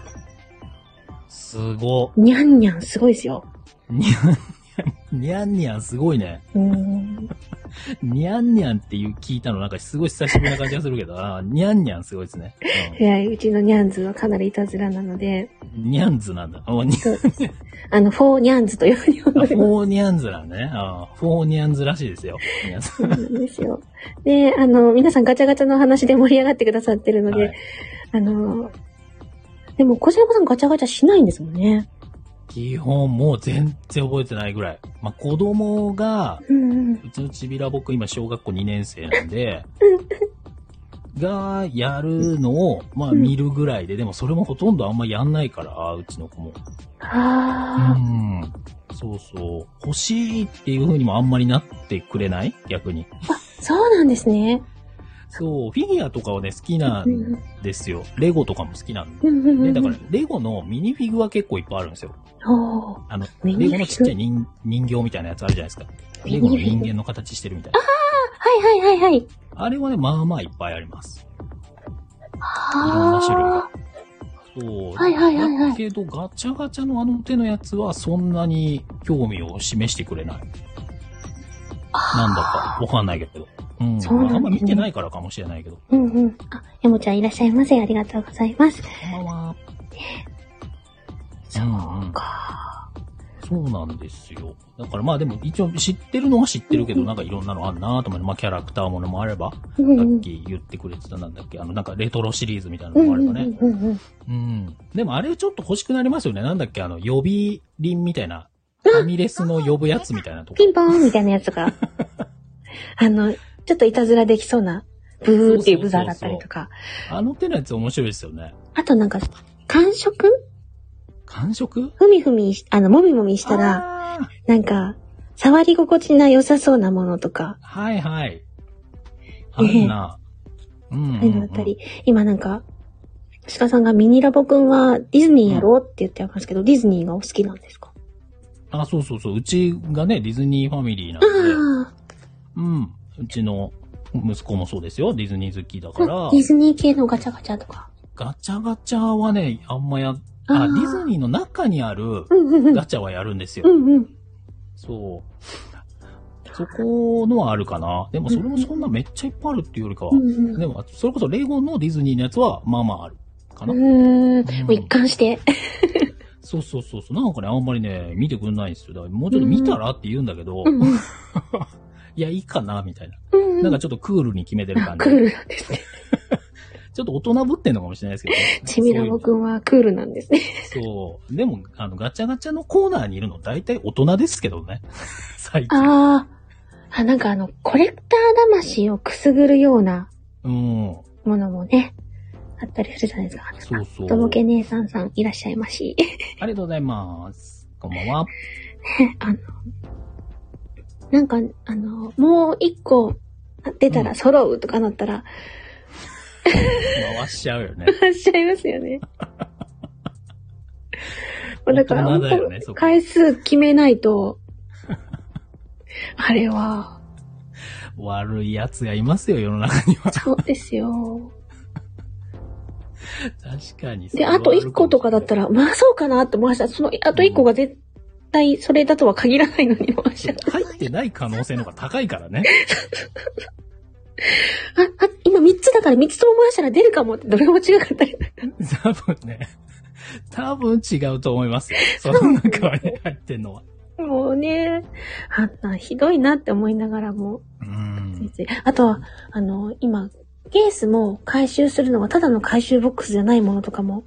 [SPEAKER 3] すご。
[SPEAKER 2] にゃんにゃんすごいですよ。
[SPEAKER 3] にゃんにゃん、にゃんにゃんすごいね。にゃんにゃんっていう聞いたのなんかすごい久しぶりな感じがするけど、にゃんにゃんすごいですね。
[SPEAKER 2] いや、うちのニャンズはかなりいたずらなので、
[SPEAKER 3] うん、にゃんずなんだ。あ、に
[SPEAKER 2] あの、フォーニャンズというふうに呼んでます
[SPEAKER 3] フォーニャンズなんだね。フォーニャンズらしいですよ。皆さ
[SPEAKER 2] そうなんですよ。で、あの、皆さんガチャガチャの話で盛り上がってくださってるの
[SPEAKER 3] ん。
[SPEAKER 2] で、
[SPEAKER 3] はい
[SPEAKER 2] あの、でも、こちらこさんガチャガチャしないんですもんね。
[SPEAKER 3] 基本もう全然覚えてないぐらい。まあ、子供が、
[SPEAKER 2] う
[SPEAKER 3] ちのちびら僕今小学校2年生なんで、が、やるのを、まあ見るぐらいで、でもそれもほとんどあんまやんないから、うちの子も。う
[SPEAKER 2] あ
[SPEAKER 3] ん。そうそう。欲しいっていう風にもあんまりなってくれない？逆に。
[SPEAKER 2] あ、そうなんですね。
[SPEAKER 3] そう、フィギュアとかはね、好きな
[SPEAKER 2] うんん
[SPEAKER 3] ですよ。レゴとかも好きなんで。
[SPEAKER 2] うんうんうん。
[SPEAKER 3] で、だから、レゴのミニフィグは結構いっぱいあるんですよ。あの、レゴのちっちゃい人人形みたいなやつあるじゃないですか。レゴの人間の形してるみたいな。
[SPEAKER 2] はいはいはいはい。
[SPEAKER 3] あれはね、まあまあいっぱいあります。
[SPEAKER 2] あ
[SPEAKER 3] いろんな種類が。そう。
[SPEAKER 2] はいはいはいはい
[SPEAKER 3] だけど、ガチャガチャのあの手のやつはそんなに興味を示してくれない。なんだか、わかんないけど。うん。
[SPEAKER 2] そうね
[SPEAKER 3] あんま見てないからかもしれないけど。
[SPEAKER 2] うんうん。あ、やもちゃんいらっしゃいませ。ありがとうございます。
[SPEAKER 3] こんばんは。
[SPEAKER 2] そう
[SPEAKER 3] うんうん
[SPEAKER 2] か。
[SPEAKER 3] そうなんですよ。だからまあでも一応知ってるのは知ってるけど、なんかいろんなのあんなと思って、まあキャラクターものもあれば、さっき言ってくれてたなんだっけ、あのなんかレトロシリーズみたいなのもあればね。
[SPEAKER 2] うん。
[SPEAKER 3] でもあれちょっと欲しくなりますよね。なんだっけ、あの、呼び鈴みたいな。ファミレスの呼ぶやつみたいなとこ
[SPEAKER 2] ピ。ンポーンみたいなやつが、あの、ちょっといたずらできそうな、ブーっていうブザーだったりとか。
[SPEAKER 3] あの手のやつ面白いですよね。
[SPEAKER 2] あとなんか、感触
[SPEAKER 3] 感触
[SPEAKER 2] ふみふみし、あの、もみもみしたら、なんか、触り心地が良さそうなものとか、
[SPEAKER 3] はいはい。あるな。うん、うん。
[SPEAKER 2] そういうのだったり、今なんか、鹿さんがミニラボくんはディズニーやろうって言ってますけど、ディズニーがお好きなんですか？
[SPEAKER 3] あ、そうそうそう。うちがね、ディズニーファミリーなんで、
[SPEAKER 2] あ
[SPEAKER 3] うん。うちの息子もそうですよ。ディズニー好きだから
[SPEAKER 2] あ、デ、ィズニー系のガチャガチャとか。
[SPEAKER 3] ガチャガチャはね、あんまや、
[SPEAKER 2] あー
[SPEAKER 3] あ、ディズニーの中にある
[SPEAKER 2] うんうんうん。
[SPEAKER 3] ガチャはやるんですよ
[SPEAKER 2] う。んうん。
[SPEAKER 3] そう。そこのはあるかな。でもそれもそんなめっちゃいっぱいあるっていうよりかは
[SPEAKER 2] う。んうん。
[SPEAKER 3] でも、それこそレゴのディズニーのやつは、まあまあある。かな。
[SPEAKER 2] うーん。もう一貫して。
[SPEAKER 3] そうそうそうそう。なんかね、あんまりね、見てくんないんですよ。だからもうちょっと見たらって言うんだけど、
[SPEAKER 2] うんうん。
[SPEAKER 3] いや、いいかな、みたいな。
[SPEAKER 2] うん
[SPEAKER 3] なんかちょっとクールに決めてる
[SPEAKER 2] あ
[SPEAKER 3] 感じ。
[SPEAKER 2] クールなんですね。
[SPEAKER 3] ちょっと大人ぶってんのかもしれないですけどね。
[SPEAKER 2] ちみらぼくんはクールなんですね。
[SPEAKER 3] そう。でも、あの、ガチャガチャのコーナーにいるの大体大人ですけどね。最近。
[SPEAKER 2] ああ。あ、なんかあの、コレクター魂をくすぐるような
[SPEAKER 3] うん。
[SPEAKER 2] ものもね、あったりするじゃないですか。
[SPEAKER 3] そうそう。
[SPEAKER 2] とぼけ姉さんさんいらっしゃいまし。
[SPEAKER 3] ありがとうございます。こんばんは。
[SPEAKER 2] あの、なんか、あの、もう一個、出たら揃うとかなったら、
[SPEAKER 3] 回しちゃうよね。
[SPEAKER 2] 回しちゃいますよね。だから、
[SPEAKER 3] ね
[SPEAKER 2] 回数決めないと、あれは、
[SPEAKER 3] 悪い奴がいますよ、世の中には。
[SPEAKER 2] そうですよ。
[SPEAKER 3] 確かに。
[SPEAKER 2] で、あと1個とかだったら、回そうかなって思いました。その、あと1個が絶対それだとは限らないのに回しちゃった。
[SPEAKER 3] 入ってない可能性の方が高いからね。
[SPEAKER 2] あ、あ、今3つだから3つとも回したら出るかもって、どれも違かったり。
[SPEAKER 3] 多分ね。多分違うと思いますよ。その中に入ってんのは。
[SPEAKER 2] もうね、あんなひどいなって思いながらも、
[SPEAKER 3] うん。
[SPEAKER 2] あとは、あの、今、ケースも回収するのはただの回収ボックスじゃないものとかも、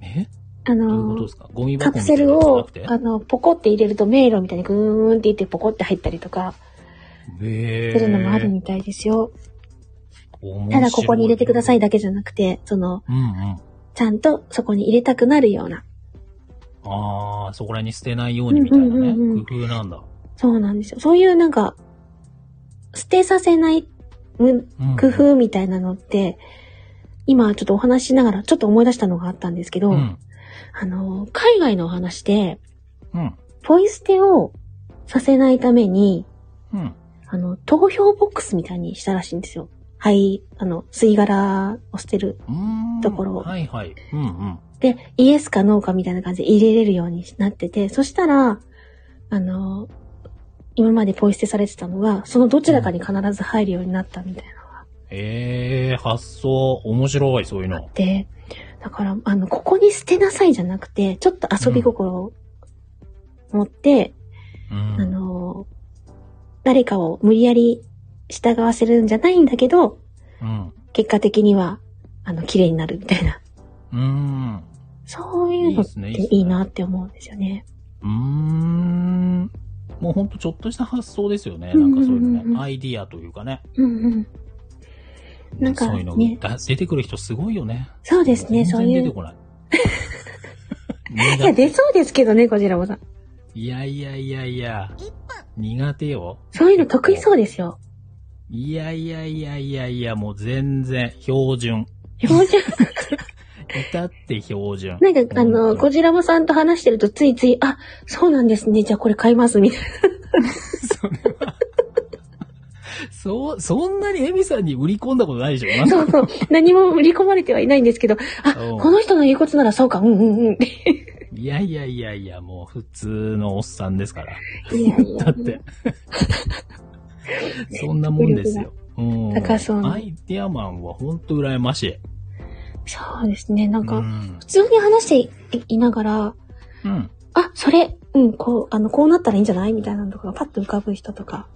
[SPEAKER 3] え？
[SPEAKER 2] あの
[SPEAKER 3] で、すか？ゴミ
[SPEAKER 2] カプセルをあの、ポコって入れると迷路みたいにグーンっていってポコって入ったりとか
[SPEAKER 3] へ
[SPEAKER 2] するのもあるみたいですよ。
[SPEAKER 3] ー
[SPEAKER 2] ただここに入れてください
[SPEAKER 3] だ。
[SPEAKER 2] だけじゃなくて、その、
[SPEAKER 3] うんうん。
[SPEAKER 2] ちゃんとそこに入れたくなるような。
[SPEAKER 3] ああ、そこらに捨てないようにみたいなね。
[SPEAKER 2] うんうんうんうん
[SPEAKER 3] 工夫なんだ。
[SPEAKER 2] そうなんですよ。そういうなんか、捨てさせない工夫みたいなのって、今ちょっとお話ししながらちょっと思い出したのがあったんですけど、
[SPEAKER 3] うん。
[SPEAKER 2] あの、海外のお話で、
[SPEAKER 3] うん。
[SPEAKER 2] ポイ捨てをさせないために、
[SPEAKER 3] うん。
[SPEAKER 2] あの、投票ボックスみたいにしたらしいんですよ。はい、あの、吸い殻を捨てる。ところ
[SPEAKER 3] はいはい。うんうん。
[SPEAKER 2] で、イエスかノーかみたいな感じで入れれるようになってて、そしたら、あの、今までポイ捨てされてたのが、そのどちらかに必ず入るようになったみたいな
[SPEAKER 3] ええー、発想、面白い、そういうの。
[SPEAKER 2] で、だから、あの、ここに捨てなさいじゃなくて、ちょっと遊び心を持って、
[SPEAKER 3] うん。
[SPEAKER 2] あの、誰かを無理やり従わせるんじゃないんだけど、
[SPEAKER 3] うん。
[SPEAKER 2] 結果的には、あの、綺麗になるみたいな。
[SPEAKER 3] うーん。
[SPEAKER 2] そういうのって
[SPEAKER 3] いい
[SPEAKER 2] なって思うんですよね。
[SPEAKER 3] うーん。もうほんとちょっとした発想ですよね。
[SPEAKER 2] う
[SPEAKER 3] なんんかそういうの
[SPEAKER 2] うんうんうん
[SPEAKER 3] ね。アイディアというかね。
[SPEAKER 2] うんうん。なんか
[SPEAKER 3] そういうの出てくる人すごいよね。
[SPEAKER 2] そうですね、そういう。
[SPEAKER 3] 出てこない。
[SPEAKER 2] いや、出そうですけどね、こちらもさん。
[SPEAKER 3] いやいやいやいや、苦手よ。
[SPEAKER 2] そういうの得意そうですよ。
[SPEAKER 3] いやいやいやいやいや、もう全然標準。
[SPEAKER 2] 標準？
[SPEAKER 3] 至って標準。
[SPEAKER 2] なんか、あの、
[SPEAKER 3] ほんと
[SPEAKER 2] こちらもさんと話してるとついつい、あ、そうなんですね、じゃあこれ買います、みたい
[SPEAKER 3] それは。そう、そんなにエミさんに売り込んだことないでしょ。
[SPEAKER 2] そうそう。何も売り込まれてはいないんですけど、あ、
[SPEAKER 3] うん
[SPEAKER 2] この人の言うことならそうか、うんうんうん。
[SPEAKER 3] いやいやいやいや、もう普通のおっさんですから。
[SPEAKER 2] いやいや
[SPEAKER 3] だって。そんなもんですよ。うん。
[SPEAKER 2] 高そうな
[SPEAKER 3] アイデアマンはほんと羨ましい。
[SPEAKER 2] そうですね、なんか、
[SPEAKER 3] うん
[SPEAKER 2] 普。通に話していながら、
[SPEAKER 3] うん。
[SPEAKER 2] あ、それ、うん、こう、あの、こうなったらいいんじゃない？みたいなのとかがパッと浮かぶ人とか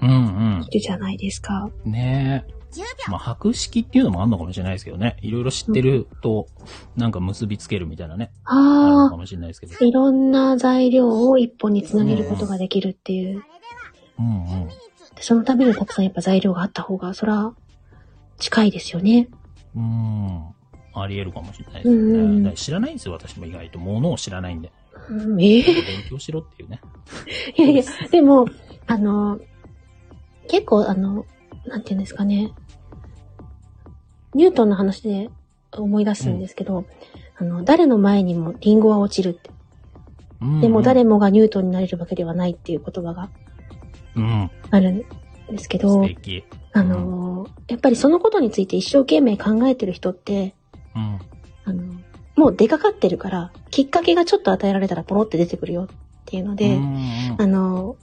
[SPEAKER 3] うん
[SPEAKER 2] いるじゃないですか。
[SPEAKER 3] うん。ねえ。
[SPEAKER 1] 10秒
[SPEAKER 3] まあ、博識っていうのもあんのかもしれないですけどね。いろいろ知ってると、なんか結びつけるみたいなね。あるの
[SPEAKER 2] あ
[SPEAKER 3] かもしれないですけど。
[SPEAKER 2] あ、いろんな材料を一本につなげることができるっていう。
[SPEAKER 3] うんうん。
[SPEAKER 2] そのためにたくさんやっぱ材料があった方が、そら、近いですよね。
[SPEAKER 3] うん。あり得るかもしれないですよね。
[SPEAKER 2] うんうん
[SPEAKER 3] 知らないんですよ、私も意外と。ものを知らないんで。
[SPEAKER 2] うん、ええ
[SPEAKER 3] 勉強しろっていうね。
[SPEAKER 2] いやいや、でも、あの、結構あの、なんていうんですかね。ニュートンの話で思い出すんですけど、あの、誰の前にもリンゴは落ちるって。
[SPEAKER 3] うん
[SPEAKER 2] でも誰もがニュートンになれるわけではないっていう言葉が
[SPEAKER 3] うん。
[SPEAKER 2] あるんですけど
[SPEAKER 3] 素、敵。
[SPEAKER 2] あの、やっぱりそのことについて一生懸命考えてる人って、
[SPEAKER 3] うん。
[SPEAKER 2] あの、もう出かかってるから、きっかけがちょっと与えられたらポロって出てくるよっていうので、
[SPEAKER 3] うんうん
[SPEAKER 2] あの、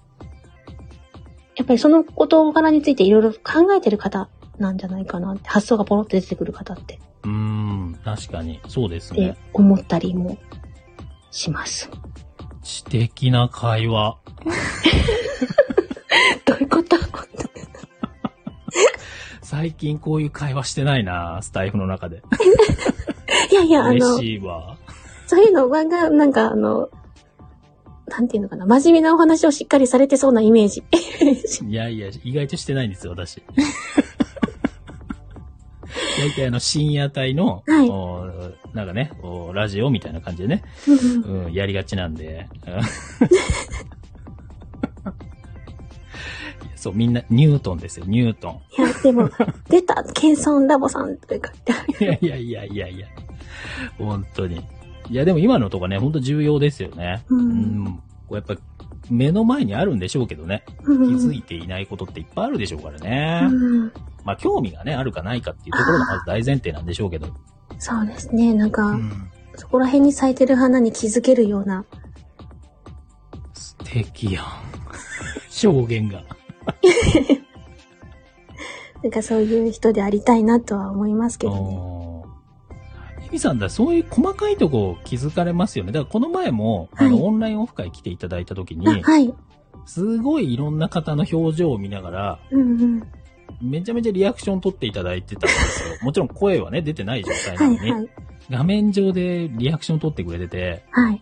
[SPEAKER 2] やっぱりその事柄についていろいろ考えてる方なんじゃないかなって、発想がポロって出てくる方って、
[SPEAKER 3] うん。確かに。そうです
[SPEAKER 2] って
[SPEAKER 3] ね。
[SPEAKER 2] 思ったりもします。
[SPEAKER 3] 知的な会話。
[SPEAKER 2] どういうこと？
[SPEAKER 3] 最近こういう会話してないな、スタイフの中で。
[SPEAKER 2] いやいや、あ
[SPEAKER 3] 嬉
[SPEAKER 2] の、
[SPEAKER 3] しいわ。
[SPEAKER 2] そういうのが、なんかあの、なんていうのかな、真面目なお話をしっかりされてそうなイメージ。
[SPEAKER 3] いやいや、意外としてないんですよ、私。大体あの、深夜帯の、
[SPEAKER 2] はい
[SPEAKER 3] おなんかね、おラジオみたいな感じでね、
[SPEAKER 2] うん
[SPEAKER 3] うん、やりがちなんで。そう、みんな、ニュートンですよ、ニュートン。
[SPEAKER 2] いや、でも、出た、ケンソンラボさんって書いて。
[SPEAKER 3] いやいやいやいやいや。本当に。いや、でも今のとこね、本当重要ですよね。
[SPEAKER 2] う
[SPEAKER 3] うんうやっぱ、目の前にあるんでしょうけどね。気
[SPEAKER 2] うん
[SPEAKER 3] づいていないことっていっぱいあるでしょうからね。
[SPEAKER 2] うん
[SPEAKER 3] まあ、興味がね、あるかないかっていうところがまず大前提なんでしょうけど。
[SPEAKER 2] そうですね。なんか、
[SPEAKER 3] うん。
[SPEAKER 2] そこら辺に咲いてる花に気づけるような。
[SPEAKER 3] 素敵やん。表現が。
[SPEAKER 2] なんかそういう人でありたいなとは思いますけどね。
[SPEAKER 3] ミさんだ、そういう細かいとこ気づかれますよね。だからこの前も、あ
[SPEAKER 2] はい
[SPEAKER 3] の、オンラインオフ会来ていただいた時に、
[SPEAKER 2] あ、はい。
[SPEAKER 3] すごいいろんな方の表情を見ながら、
[SPEAKER 2] うんうん。
[SPEAKER 3] めちゃめちゃリアクション取っていただいてたんですよ。もちろん声はね、出てない状態な
[SPEAKER 2] は
[SPEAKER 3] のに、
[SPEAKER 2] いはい。
[SPEAKER 3] 画面上でリアクション取ってくれてて、
[SPEAKER 2] はい。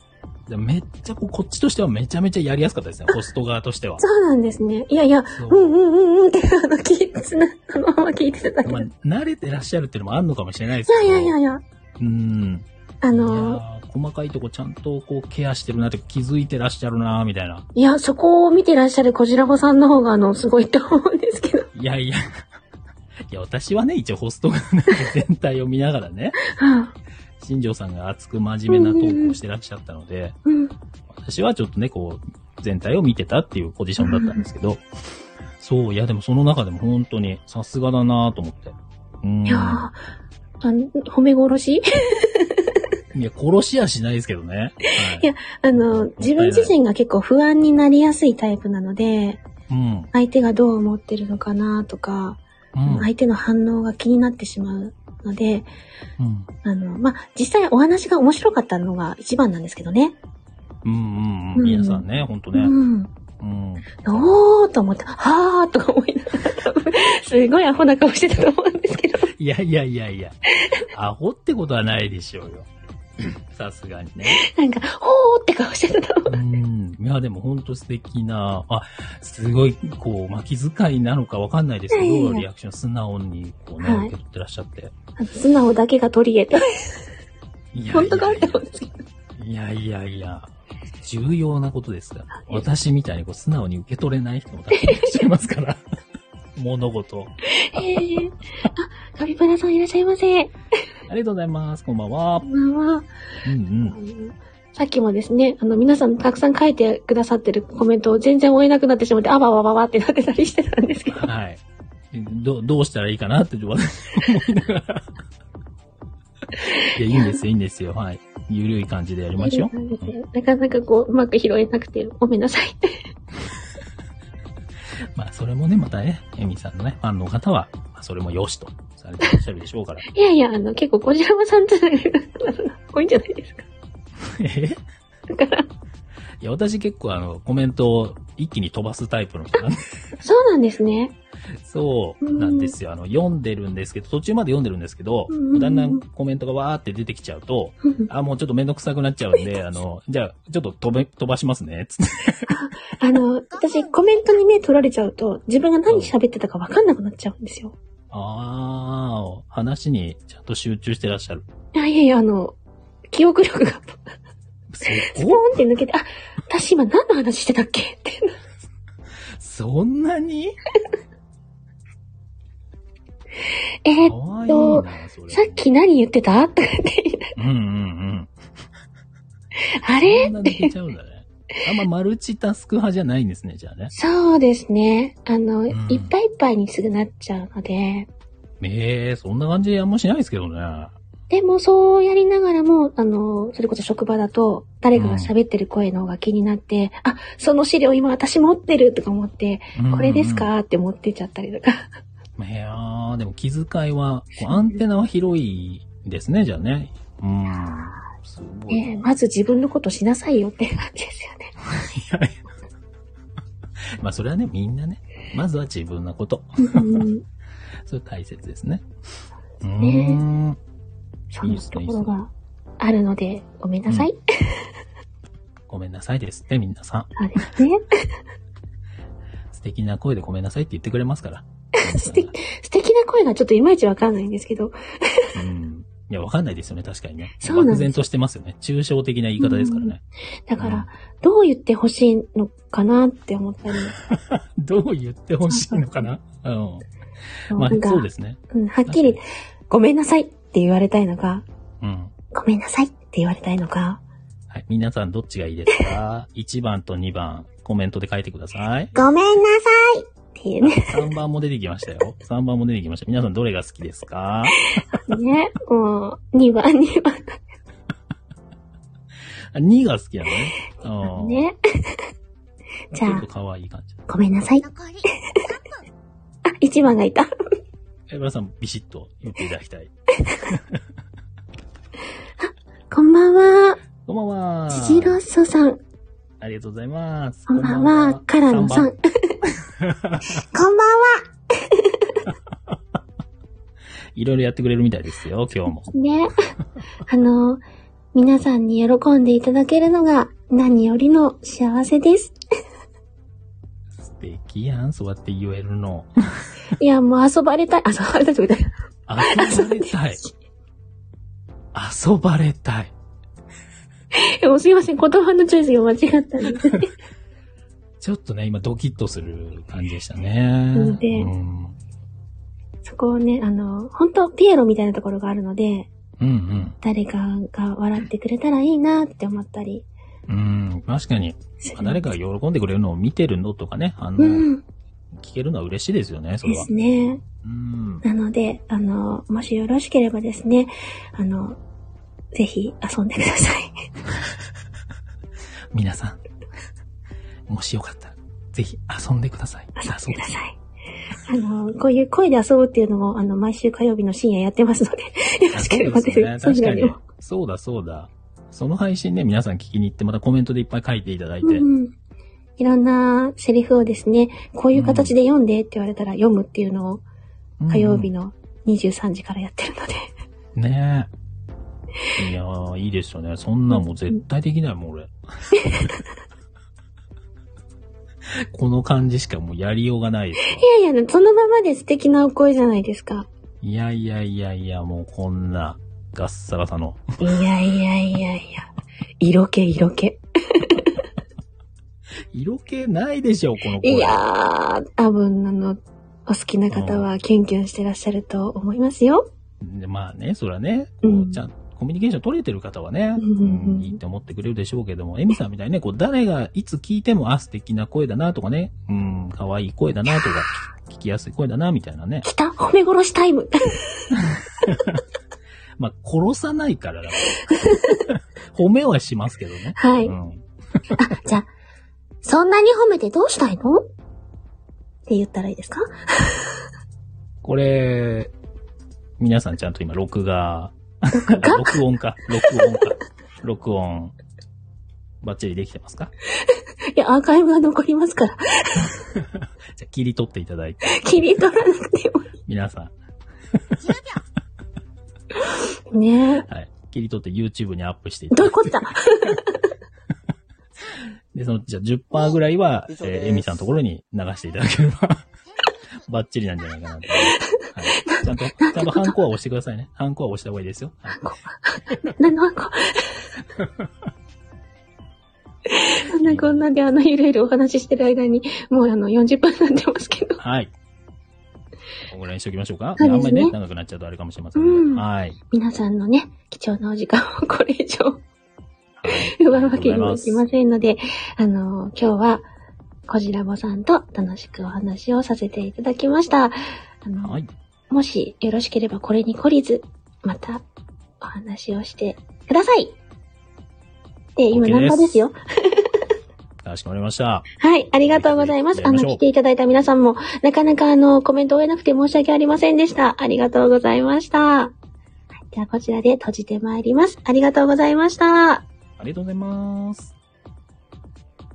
[SPEAKER 3] でめっちゃこう、こっちとしてはめちゃめちゃやりやすかったですね、ホスト側としては。
[SPEAKER 2] そうなんですね。いやいや、
[SPEAKER 3] そう
[SPEAKER 2] うんうんうんうんって、あの、聞いて、そのまま聞いてただけ
[SPEAKER 3] まあ慣れてらっしゃるっていうのもあるのかもしれないですけど。
[SPEAKER 2] やいやいやいや、
[SPEAKER 3] うん。
[SPEAKER 2] あ
[SPEAKER 3] い
[SPEAKER 2] の、
[SPEAKER 3] 細かいとこちゃんとこうケアしてるなって気づいてらっしゃるなみたいな。
[SPEAKER 2] いや、そこを見てらっしゃるこじらぼさんの方が、あの、すごいと思うんですけど。
[SPEAKER 3] いやいや。いや、私はね、一応ホストがなんか全体を見ながらね、
[SPEAKER 2] はあ、
[SPEAKER 3] 新庄さんが熱く真面目なトークをしてらっしゃったので、
[SPEAKER 2] うん。
[SPEAKER 3] 私はちょっとね、こう、全体を見てたっていうポジションだったんですけど、そう、いや、でもその中でも本当にさすがだなと思って。うん。
[SPEAKER 2] いやーあの、褒め殺し？
[SPEAKER 3] いや、殺しやしないですけどね。はい
[SPEAKER 2] いやあの、自分自身が結構不安になりやすいタイプなので、
[SPEAKER 3] うん。
[SPEAKER 2] 相手がどう思ってるのかなとか、
[SPEAKER 3] うん。
[SPEAKER 2] 相手の反応が気になってしまうので、
[SPEAKER 3] うん。
[SPEAKER 2] あの、まあ、実際お話が面白かったのが一番なんですけどね。
[SPEAKER 3] うんうんうん。皆さんね、ほんとね。
[SPEAKER 2] うん。
[SPEAKER 3] うん。
[SPEAKER 2] おーと思って、はーとか思いながら、多分、すごいアホな顔してたと思うんですけど。
[SPEAKER 3] いやいやいやいや。アホってことはないでしょうよ。さすがにね。
[SPEAKER 2] なんか、ほーって顔してたと思う。
[SPEAKER 3] うん。いや、でもほんと素敵な、あ、すごい、こう、まあ、気遣いなのかわかんないですけど、リアクション素直に、こうね、
[SPEAKER 2] はい
[SPEAKER 3] 受け取ってらっしゃって。
[SPEAKER 2] 素直だけが取り柄で。
[SPEAKER 3] いや
[SPEAKER 2] 本当かって思うんですけど。
[SPEAKER 3] いやいやいや、重要なことですから。私みたいにこう素直に受け取れない人もたくさんいらっしゃいますから。物事を。
[SPEAKER 2] えー、あ、カピバラさんいらっしゃいませ。
[SPEAKER 3] ありがとうございます。こんばんは
[SPEAKER 2] こ。んばんは。
[SPEAKER 3] うんうん。
[SPEAKER 2] さっきもですね、あの、皆さんたくさん書いてくださってるコメントを全然追えなくなってしまって、あわわわわってなってたりしてたんですけど。
[SPEAKER 3] はい。ど、どうしたらいいかなって私思いながら。いや、いいんですよ、いいんですよ。はい。ゆるい感じでやりましょう。
[SPEAKER 2] なかなかこう、うまく拾えなくて、ごめんなさい。
[SPEAKER 3] まあ、それもね、またね、エミさんのね、ファンの方は、まあ、それも良しとされてらっしゃるでしょうから。
[SPEAKER 2] いやいや、あの、結構、こじらまさんとのが多いんじゃないですか。
[SPEAKER 3] え？
[SPEAKER 2] だから、
[SPEAKER 3] いや、私結構あの、コメントを一気に飛ばすタイプの人なんで、
[SPEAKER 2] そうなんですね。
[SPEAKER 3] そうなんですよ。あの、読んでるんですけど、途中まで読んでるんですけど
[SPEAKER 2] うん、
[SPEAKER 3] だんだんコメントがわーって出てきちゃうと、あ、もうちょっとめんどくさくなっちゃうんで、あの、じゃあ、ちょっと飛べ、飛ばしますね、つって。
[SPEAKER 2] あの、私、コメントに目取られちゃうと、自分が何喋ってたか分かんなくなっちゃうんですよ。
[SPEAKER 3] あー、話にちゃんと集中してらっしゃる。
[SPEAKER 2] いやいやいや、あの、記憶力が、
[SPEAKER 3] そ
[SPEAKER 2] スポーン
[SPEAKER 3] こ
[SPEAKER 2] って抜けて、あ、私今何の話してたっけ？って。
[SPEAKER 3] そんなに？
[SPEAKER 2] えー
[SPEAKER 3] かわいいな、それ。
[SPEAKER 2] さっき何言ってた？とかって、
[SPEAKER 3] うんうんうん。
[SPEAKER 2] あれ？
[SPEAKER 3] そんな抜けちゃうんだね。あんまマルチタスク派じゃないんですね、じゃあね。
[SPEAKER 2] そうですね。あの、
[SPEAKER 3] ん
[SPEAKER 2] いっぱいいっぱいにすぐなっちゃうので、
[SPEAKER 3] ええそんな感じあんましないですけどね。
[SPEAKER 2] でもそうやりながらも、あの、それこそ職場だと、誰かが喋ってる声の方が気になって、あ、その資料今私持ってるとか思って、これですか？って持ってっちゃったりとか。
[SPEAKER 3] いやー、でも気遣いは、アンテナは広いですね、じゃあね。うん。すごい。
[SPEAKER 2] ねえまず自分のことしなさいよって感じですよね。
[SPEAKER 3] いやいや まあ、それはね、みんなね。まずは自分のこと。
[SPEAKER 2] うん、
[SPEAKER 3] それ大切ですね。うん。
[SPEAKER 2] そんなところがあるので、ごめんなさい。
[SPEAKER 3] ごめんなさいですって、皆さん。
[SPEAKER 2] そうですね。
[SPEAKER 3] 素敵な声でごめんなさいって言ってくれますから。
[SPEAKER 2] 素敵素敵な声がちょっといまいちわかんないんですけど。
[SPEAKER 3] うん。いや、わかんないですよね、確かにね。
[SPEAKER 2] そう
[SPEAKER 3] 漠然としてますよね。抽象的な言い方ですからね。
[SPEAKER 2] だから、どう言ってほしいのかなって思ったり。
[SPEAKER 3] どう言ってほしいのかな？うん。まあそうですね。
[SPEAKER 2] うん、はっきり、ごめんなさいって言われたいのか、
[SPEAKER 3] うん。
[SPEAKER 2] ごめんなさいって言われたいのか、
[SPEAKER 3] はい。皆さんどっちがいいですか ?1 番と2番、コメントで書いてください。
[SPEAKER 1] ごめんなさい。
[SPEAKER 2] っていうね。
[SPEAKER 3] 3番も出てきましたよ。3番も出てきました。皆さんどれが好きですか？
[SPEAKER 2] ね。もう、2番、2番。
[SPEAKER 3] あ ?2 が好きなのね。うん。
[SPEAKER 2] ね。じゃあ
[SPEAKER 3] ちょっと可愛い感じ。
[SPEAKER 2] ごめんなさい。あ、1番がいた。
[SPEAKER 3] え、皆さんビシッと言っていただきたい。
[SPEAKER 2] こんばんは。
[SPEAKER 3] こんばんは。
[SPEAKER 2] ジジロッソさん。
[SPEAKER 3] ありがとうございます。
[SPEAKER 2] こんばんは。カラノさん。
[SPEAKER 3] 3 番
[SPEAKER 1] こんばんは。
[SPEAKER 3] いろいろやってくれるみたいですよ、今日も。
[SPEAKER 2] ね。あの、皆さんに喜んでいただけるのが何よりの幸せです。
[SPEAKER 3] 素敵やん、そうやって言えるの。
[SPEAKER 2] いや、もう遊ばれたい。遊ばれたいって言った
[SPEAKER 3] 遊ばれたい。遊ばれたい。
[SPEAKER 2] もうすいません。言葉のチョイスが間違ったんです。
[SPEAKER 3] ちょっとね、今ドキッとする感じでしたね。
[SPEAKER 2] うんで
[SPEAKER 3] うん。
[SPEAKER 2] そこをね、あの、本当ピエロみたいなところがあるので、
[SPEAKER 3] うん
[SPEAKER 2] 誰かが笑ってくれたらいいなって思ったり
[SPEAKER 3] うん。うん。確かに。誰かが喜んでくれるのを見てるのとかね、あの、
[SPEAKER 2] うん。
[SPEAKER 3] 聞けるのは嬉しいですよね、それは
[SPEAKER 2] です。ね。
[SPEAKER 3] うん。
[SPEAKER 2] なので、あの、もしよろしければですね、あの、ぜひ遊んでください。
[SPEAKER 3] 皆さん、もしよかったら、ぜひ遊んでください。
[SPEAKER 2] 遊んでください。あの、こういう声で遊ぶっていうのも、あの、毎週火曜日の深夜やってますので、よろしければ
[SPEAKER 3] そうですよね。確からに。そうだそうだ。その配信ね、皆さん聞きに行って、またコメントでいっぱい書いていただいて。
[SPEAKER 2] うんうん。いろんなセリフをですね、こういう形で読んでって言われたら読むっていうのを火曜日の23時からやってるので。
[SPEAKER 3] うん。ねえ。いやー、いいですよね。そんなんもう絶対できないもん、俺。この感じしかもうやりようがないですよ。
[SPEAKER 2] いやいや、そのままで素敵なお声じゃないですか。
[SPEAKER 3] いやいやいやいや、もうこんな、ガッサガサの。
[SPEAKER 2] いやいやいやいや。色気色気。
[SPEAKER 3] 色気ないでしょ、この声。
[SPEAKER 2] いやー、多分あの、お好きな方はキュンキュンしてらっしゃると思いますよ。
[SPEAKER 3] でまあね、それはね、
[SPEAKER 2] うん
[SPEAKER 3] こうちゃんコミュニケーション取れてる方はね、いいって思ってくれるでしょうけども、エミさんみたいにね、こう、誰がいつ聞いても、あ、素敵な声だなとかね、うん、可愛い声だなとか、聞きやすい声だな、みたいなね。
[SPEAKER 2] 来た褒め殺しタイム。
[SPEAKER 3] まあ、殺さないからだ。褒めはしますけどね。
[SPEAKER 2] はい。
[SPEAKER 3] うん。
[SPEAKER 2] じゃあ、そんなに褒めてどうしたいの？って言ったらいいですか？
[SPEAKER 3] これ、皆さんちゃんと今、録画、
[SPEAKER 2] 録
[SPEAKER 3] 音か、録音か、録音、バッチリできてますか？
[SPEAKER 2] いや、アーカイブが残りますから。
[SPEAKER 3] じゃあ切り取っていただいて、
[SPEAKER 2] 切り取らなくても。
[SPEAKER 3] 皆さん、
[SPEAKER 1] 10秒。
[SPEAKER 2] ね。
[SPEAKER 3] はい。切り取って YouTube にアップしてい
[SPEAKER 2] え。
[SPEAKER 3] ただいて。
[SPEAKER 2] どういうことだ？
[SPEAKER 3] で、その、じゃあ10%ぐらいは、えー、エミさんのところに流していただければ、バッチリなんじゃないかなと。はい。ちゃんと、ちゃんとハンコは押してくださいね。ハンコは押した方がいいですよ。はい
[SPEAKER 2] 何の子そんなこんなであの、いろいろお話ししてる間に、もうあの、40分になってますけど。
[SPEAKER 3] はい。ここらいにしておきましょうか。
[SPEAKER 2] そうね
[SPEAKER 3] あんまりね、長くなっちゃうとあれかもしれません。
[SPEAKER 2] うん
[SPEAKER 3] はい。
[SPEAKER 2] 皆さんのね、貴重なお時間をこれ以上
[SPEAKER 3] はい。
[SPEAKER 2] 奪うわ けにはいきま
[SPEAKER 3] ん。
[SPEAKER 2] せんので、あの、今日は、こじらぼさんと楽しくお話をさせていただきました。あの、
[SPEAKER 3] はい。
[SPEAKER 2] もしよろしければこれに懲りず、またお話をしてください。で、今ナンパですよ。
[SPEAKER 3] かしこまりました。
[SPEAKER 2] はい、ありがとうございます。あの、来ていただいた皆さんも、なかなかあの、コメントを終えなくて申し訳ありませんでした。ありがとうございました。はい、ではこちらで閉じてまいります。ありがとうございました。
[SPEAKER 3] ありがとうございます。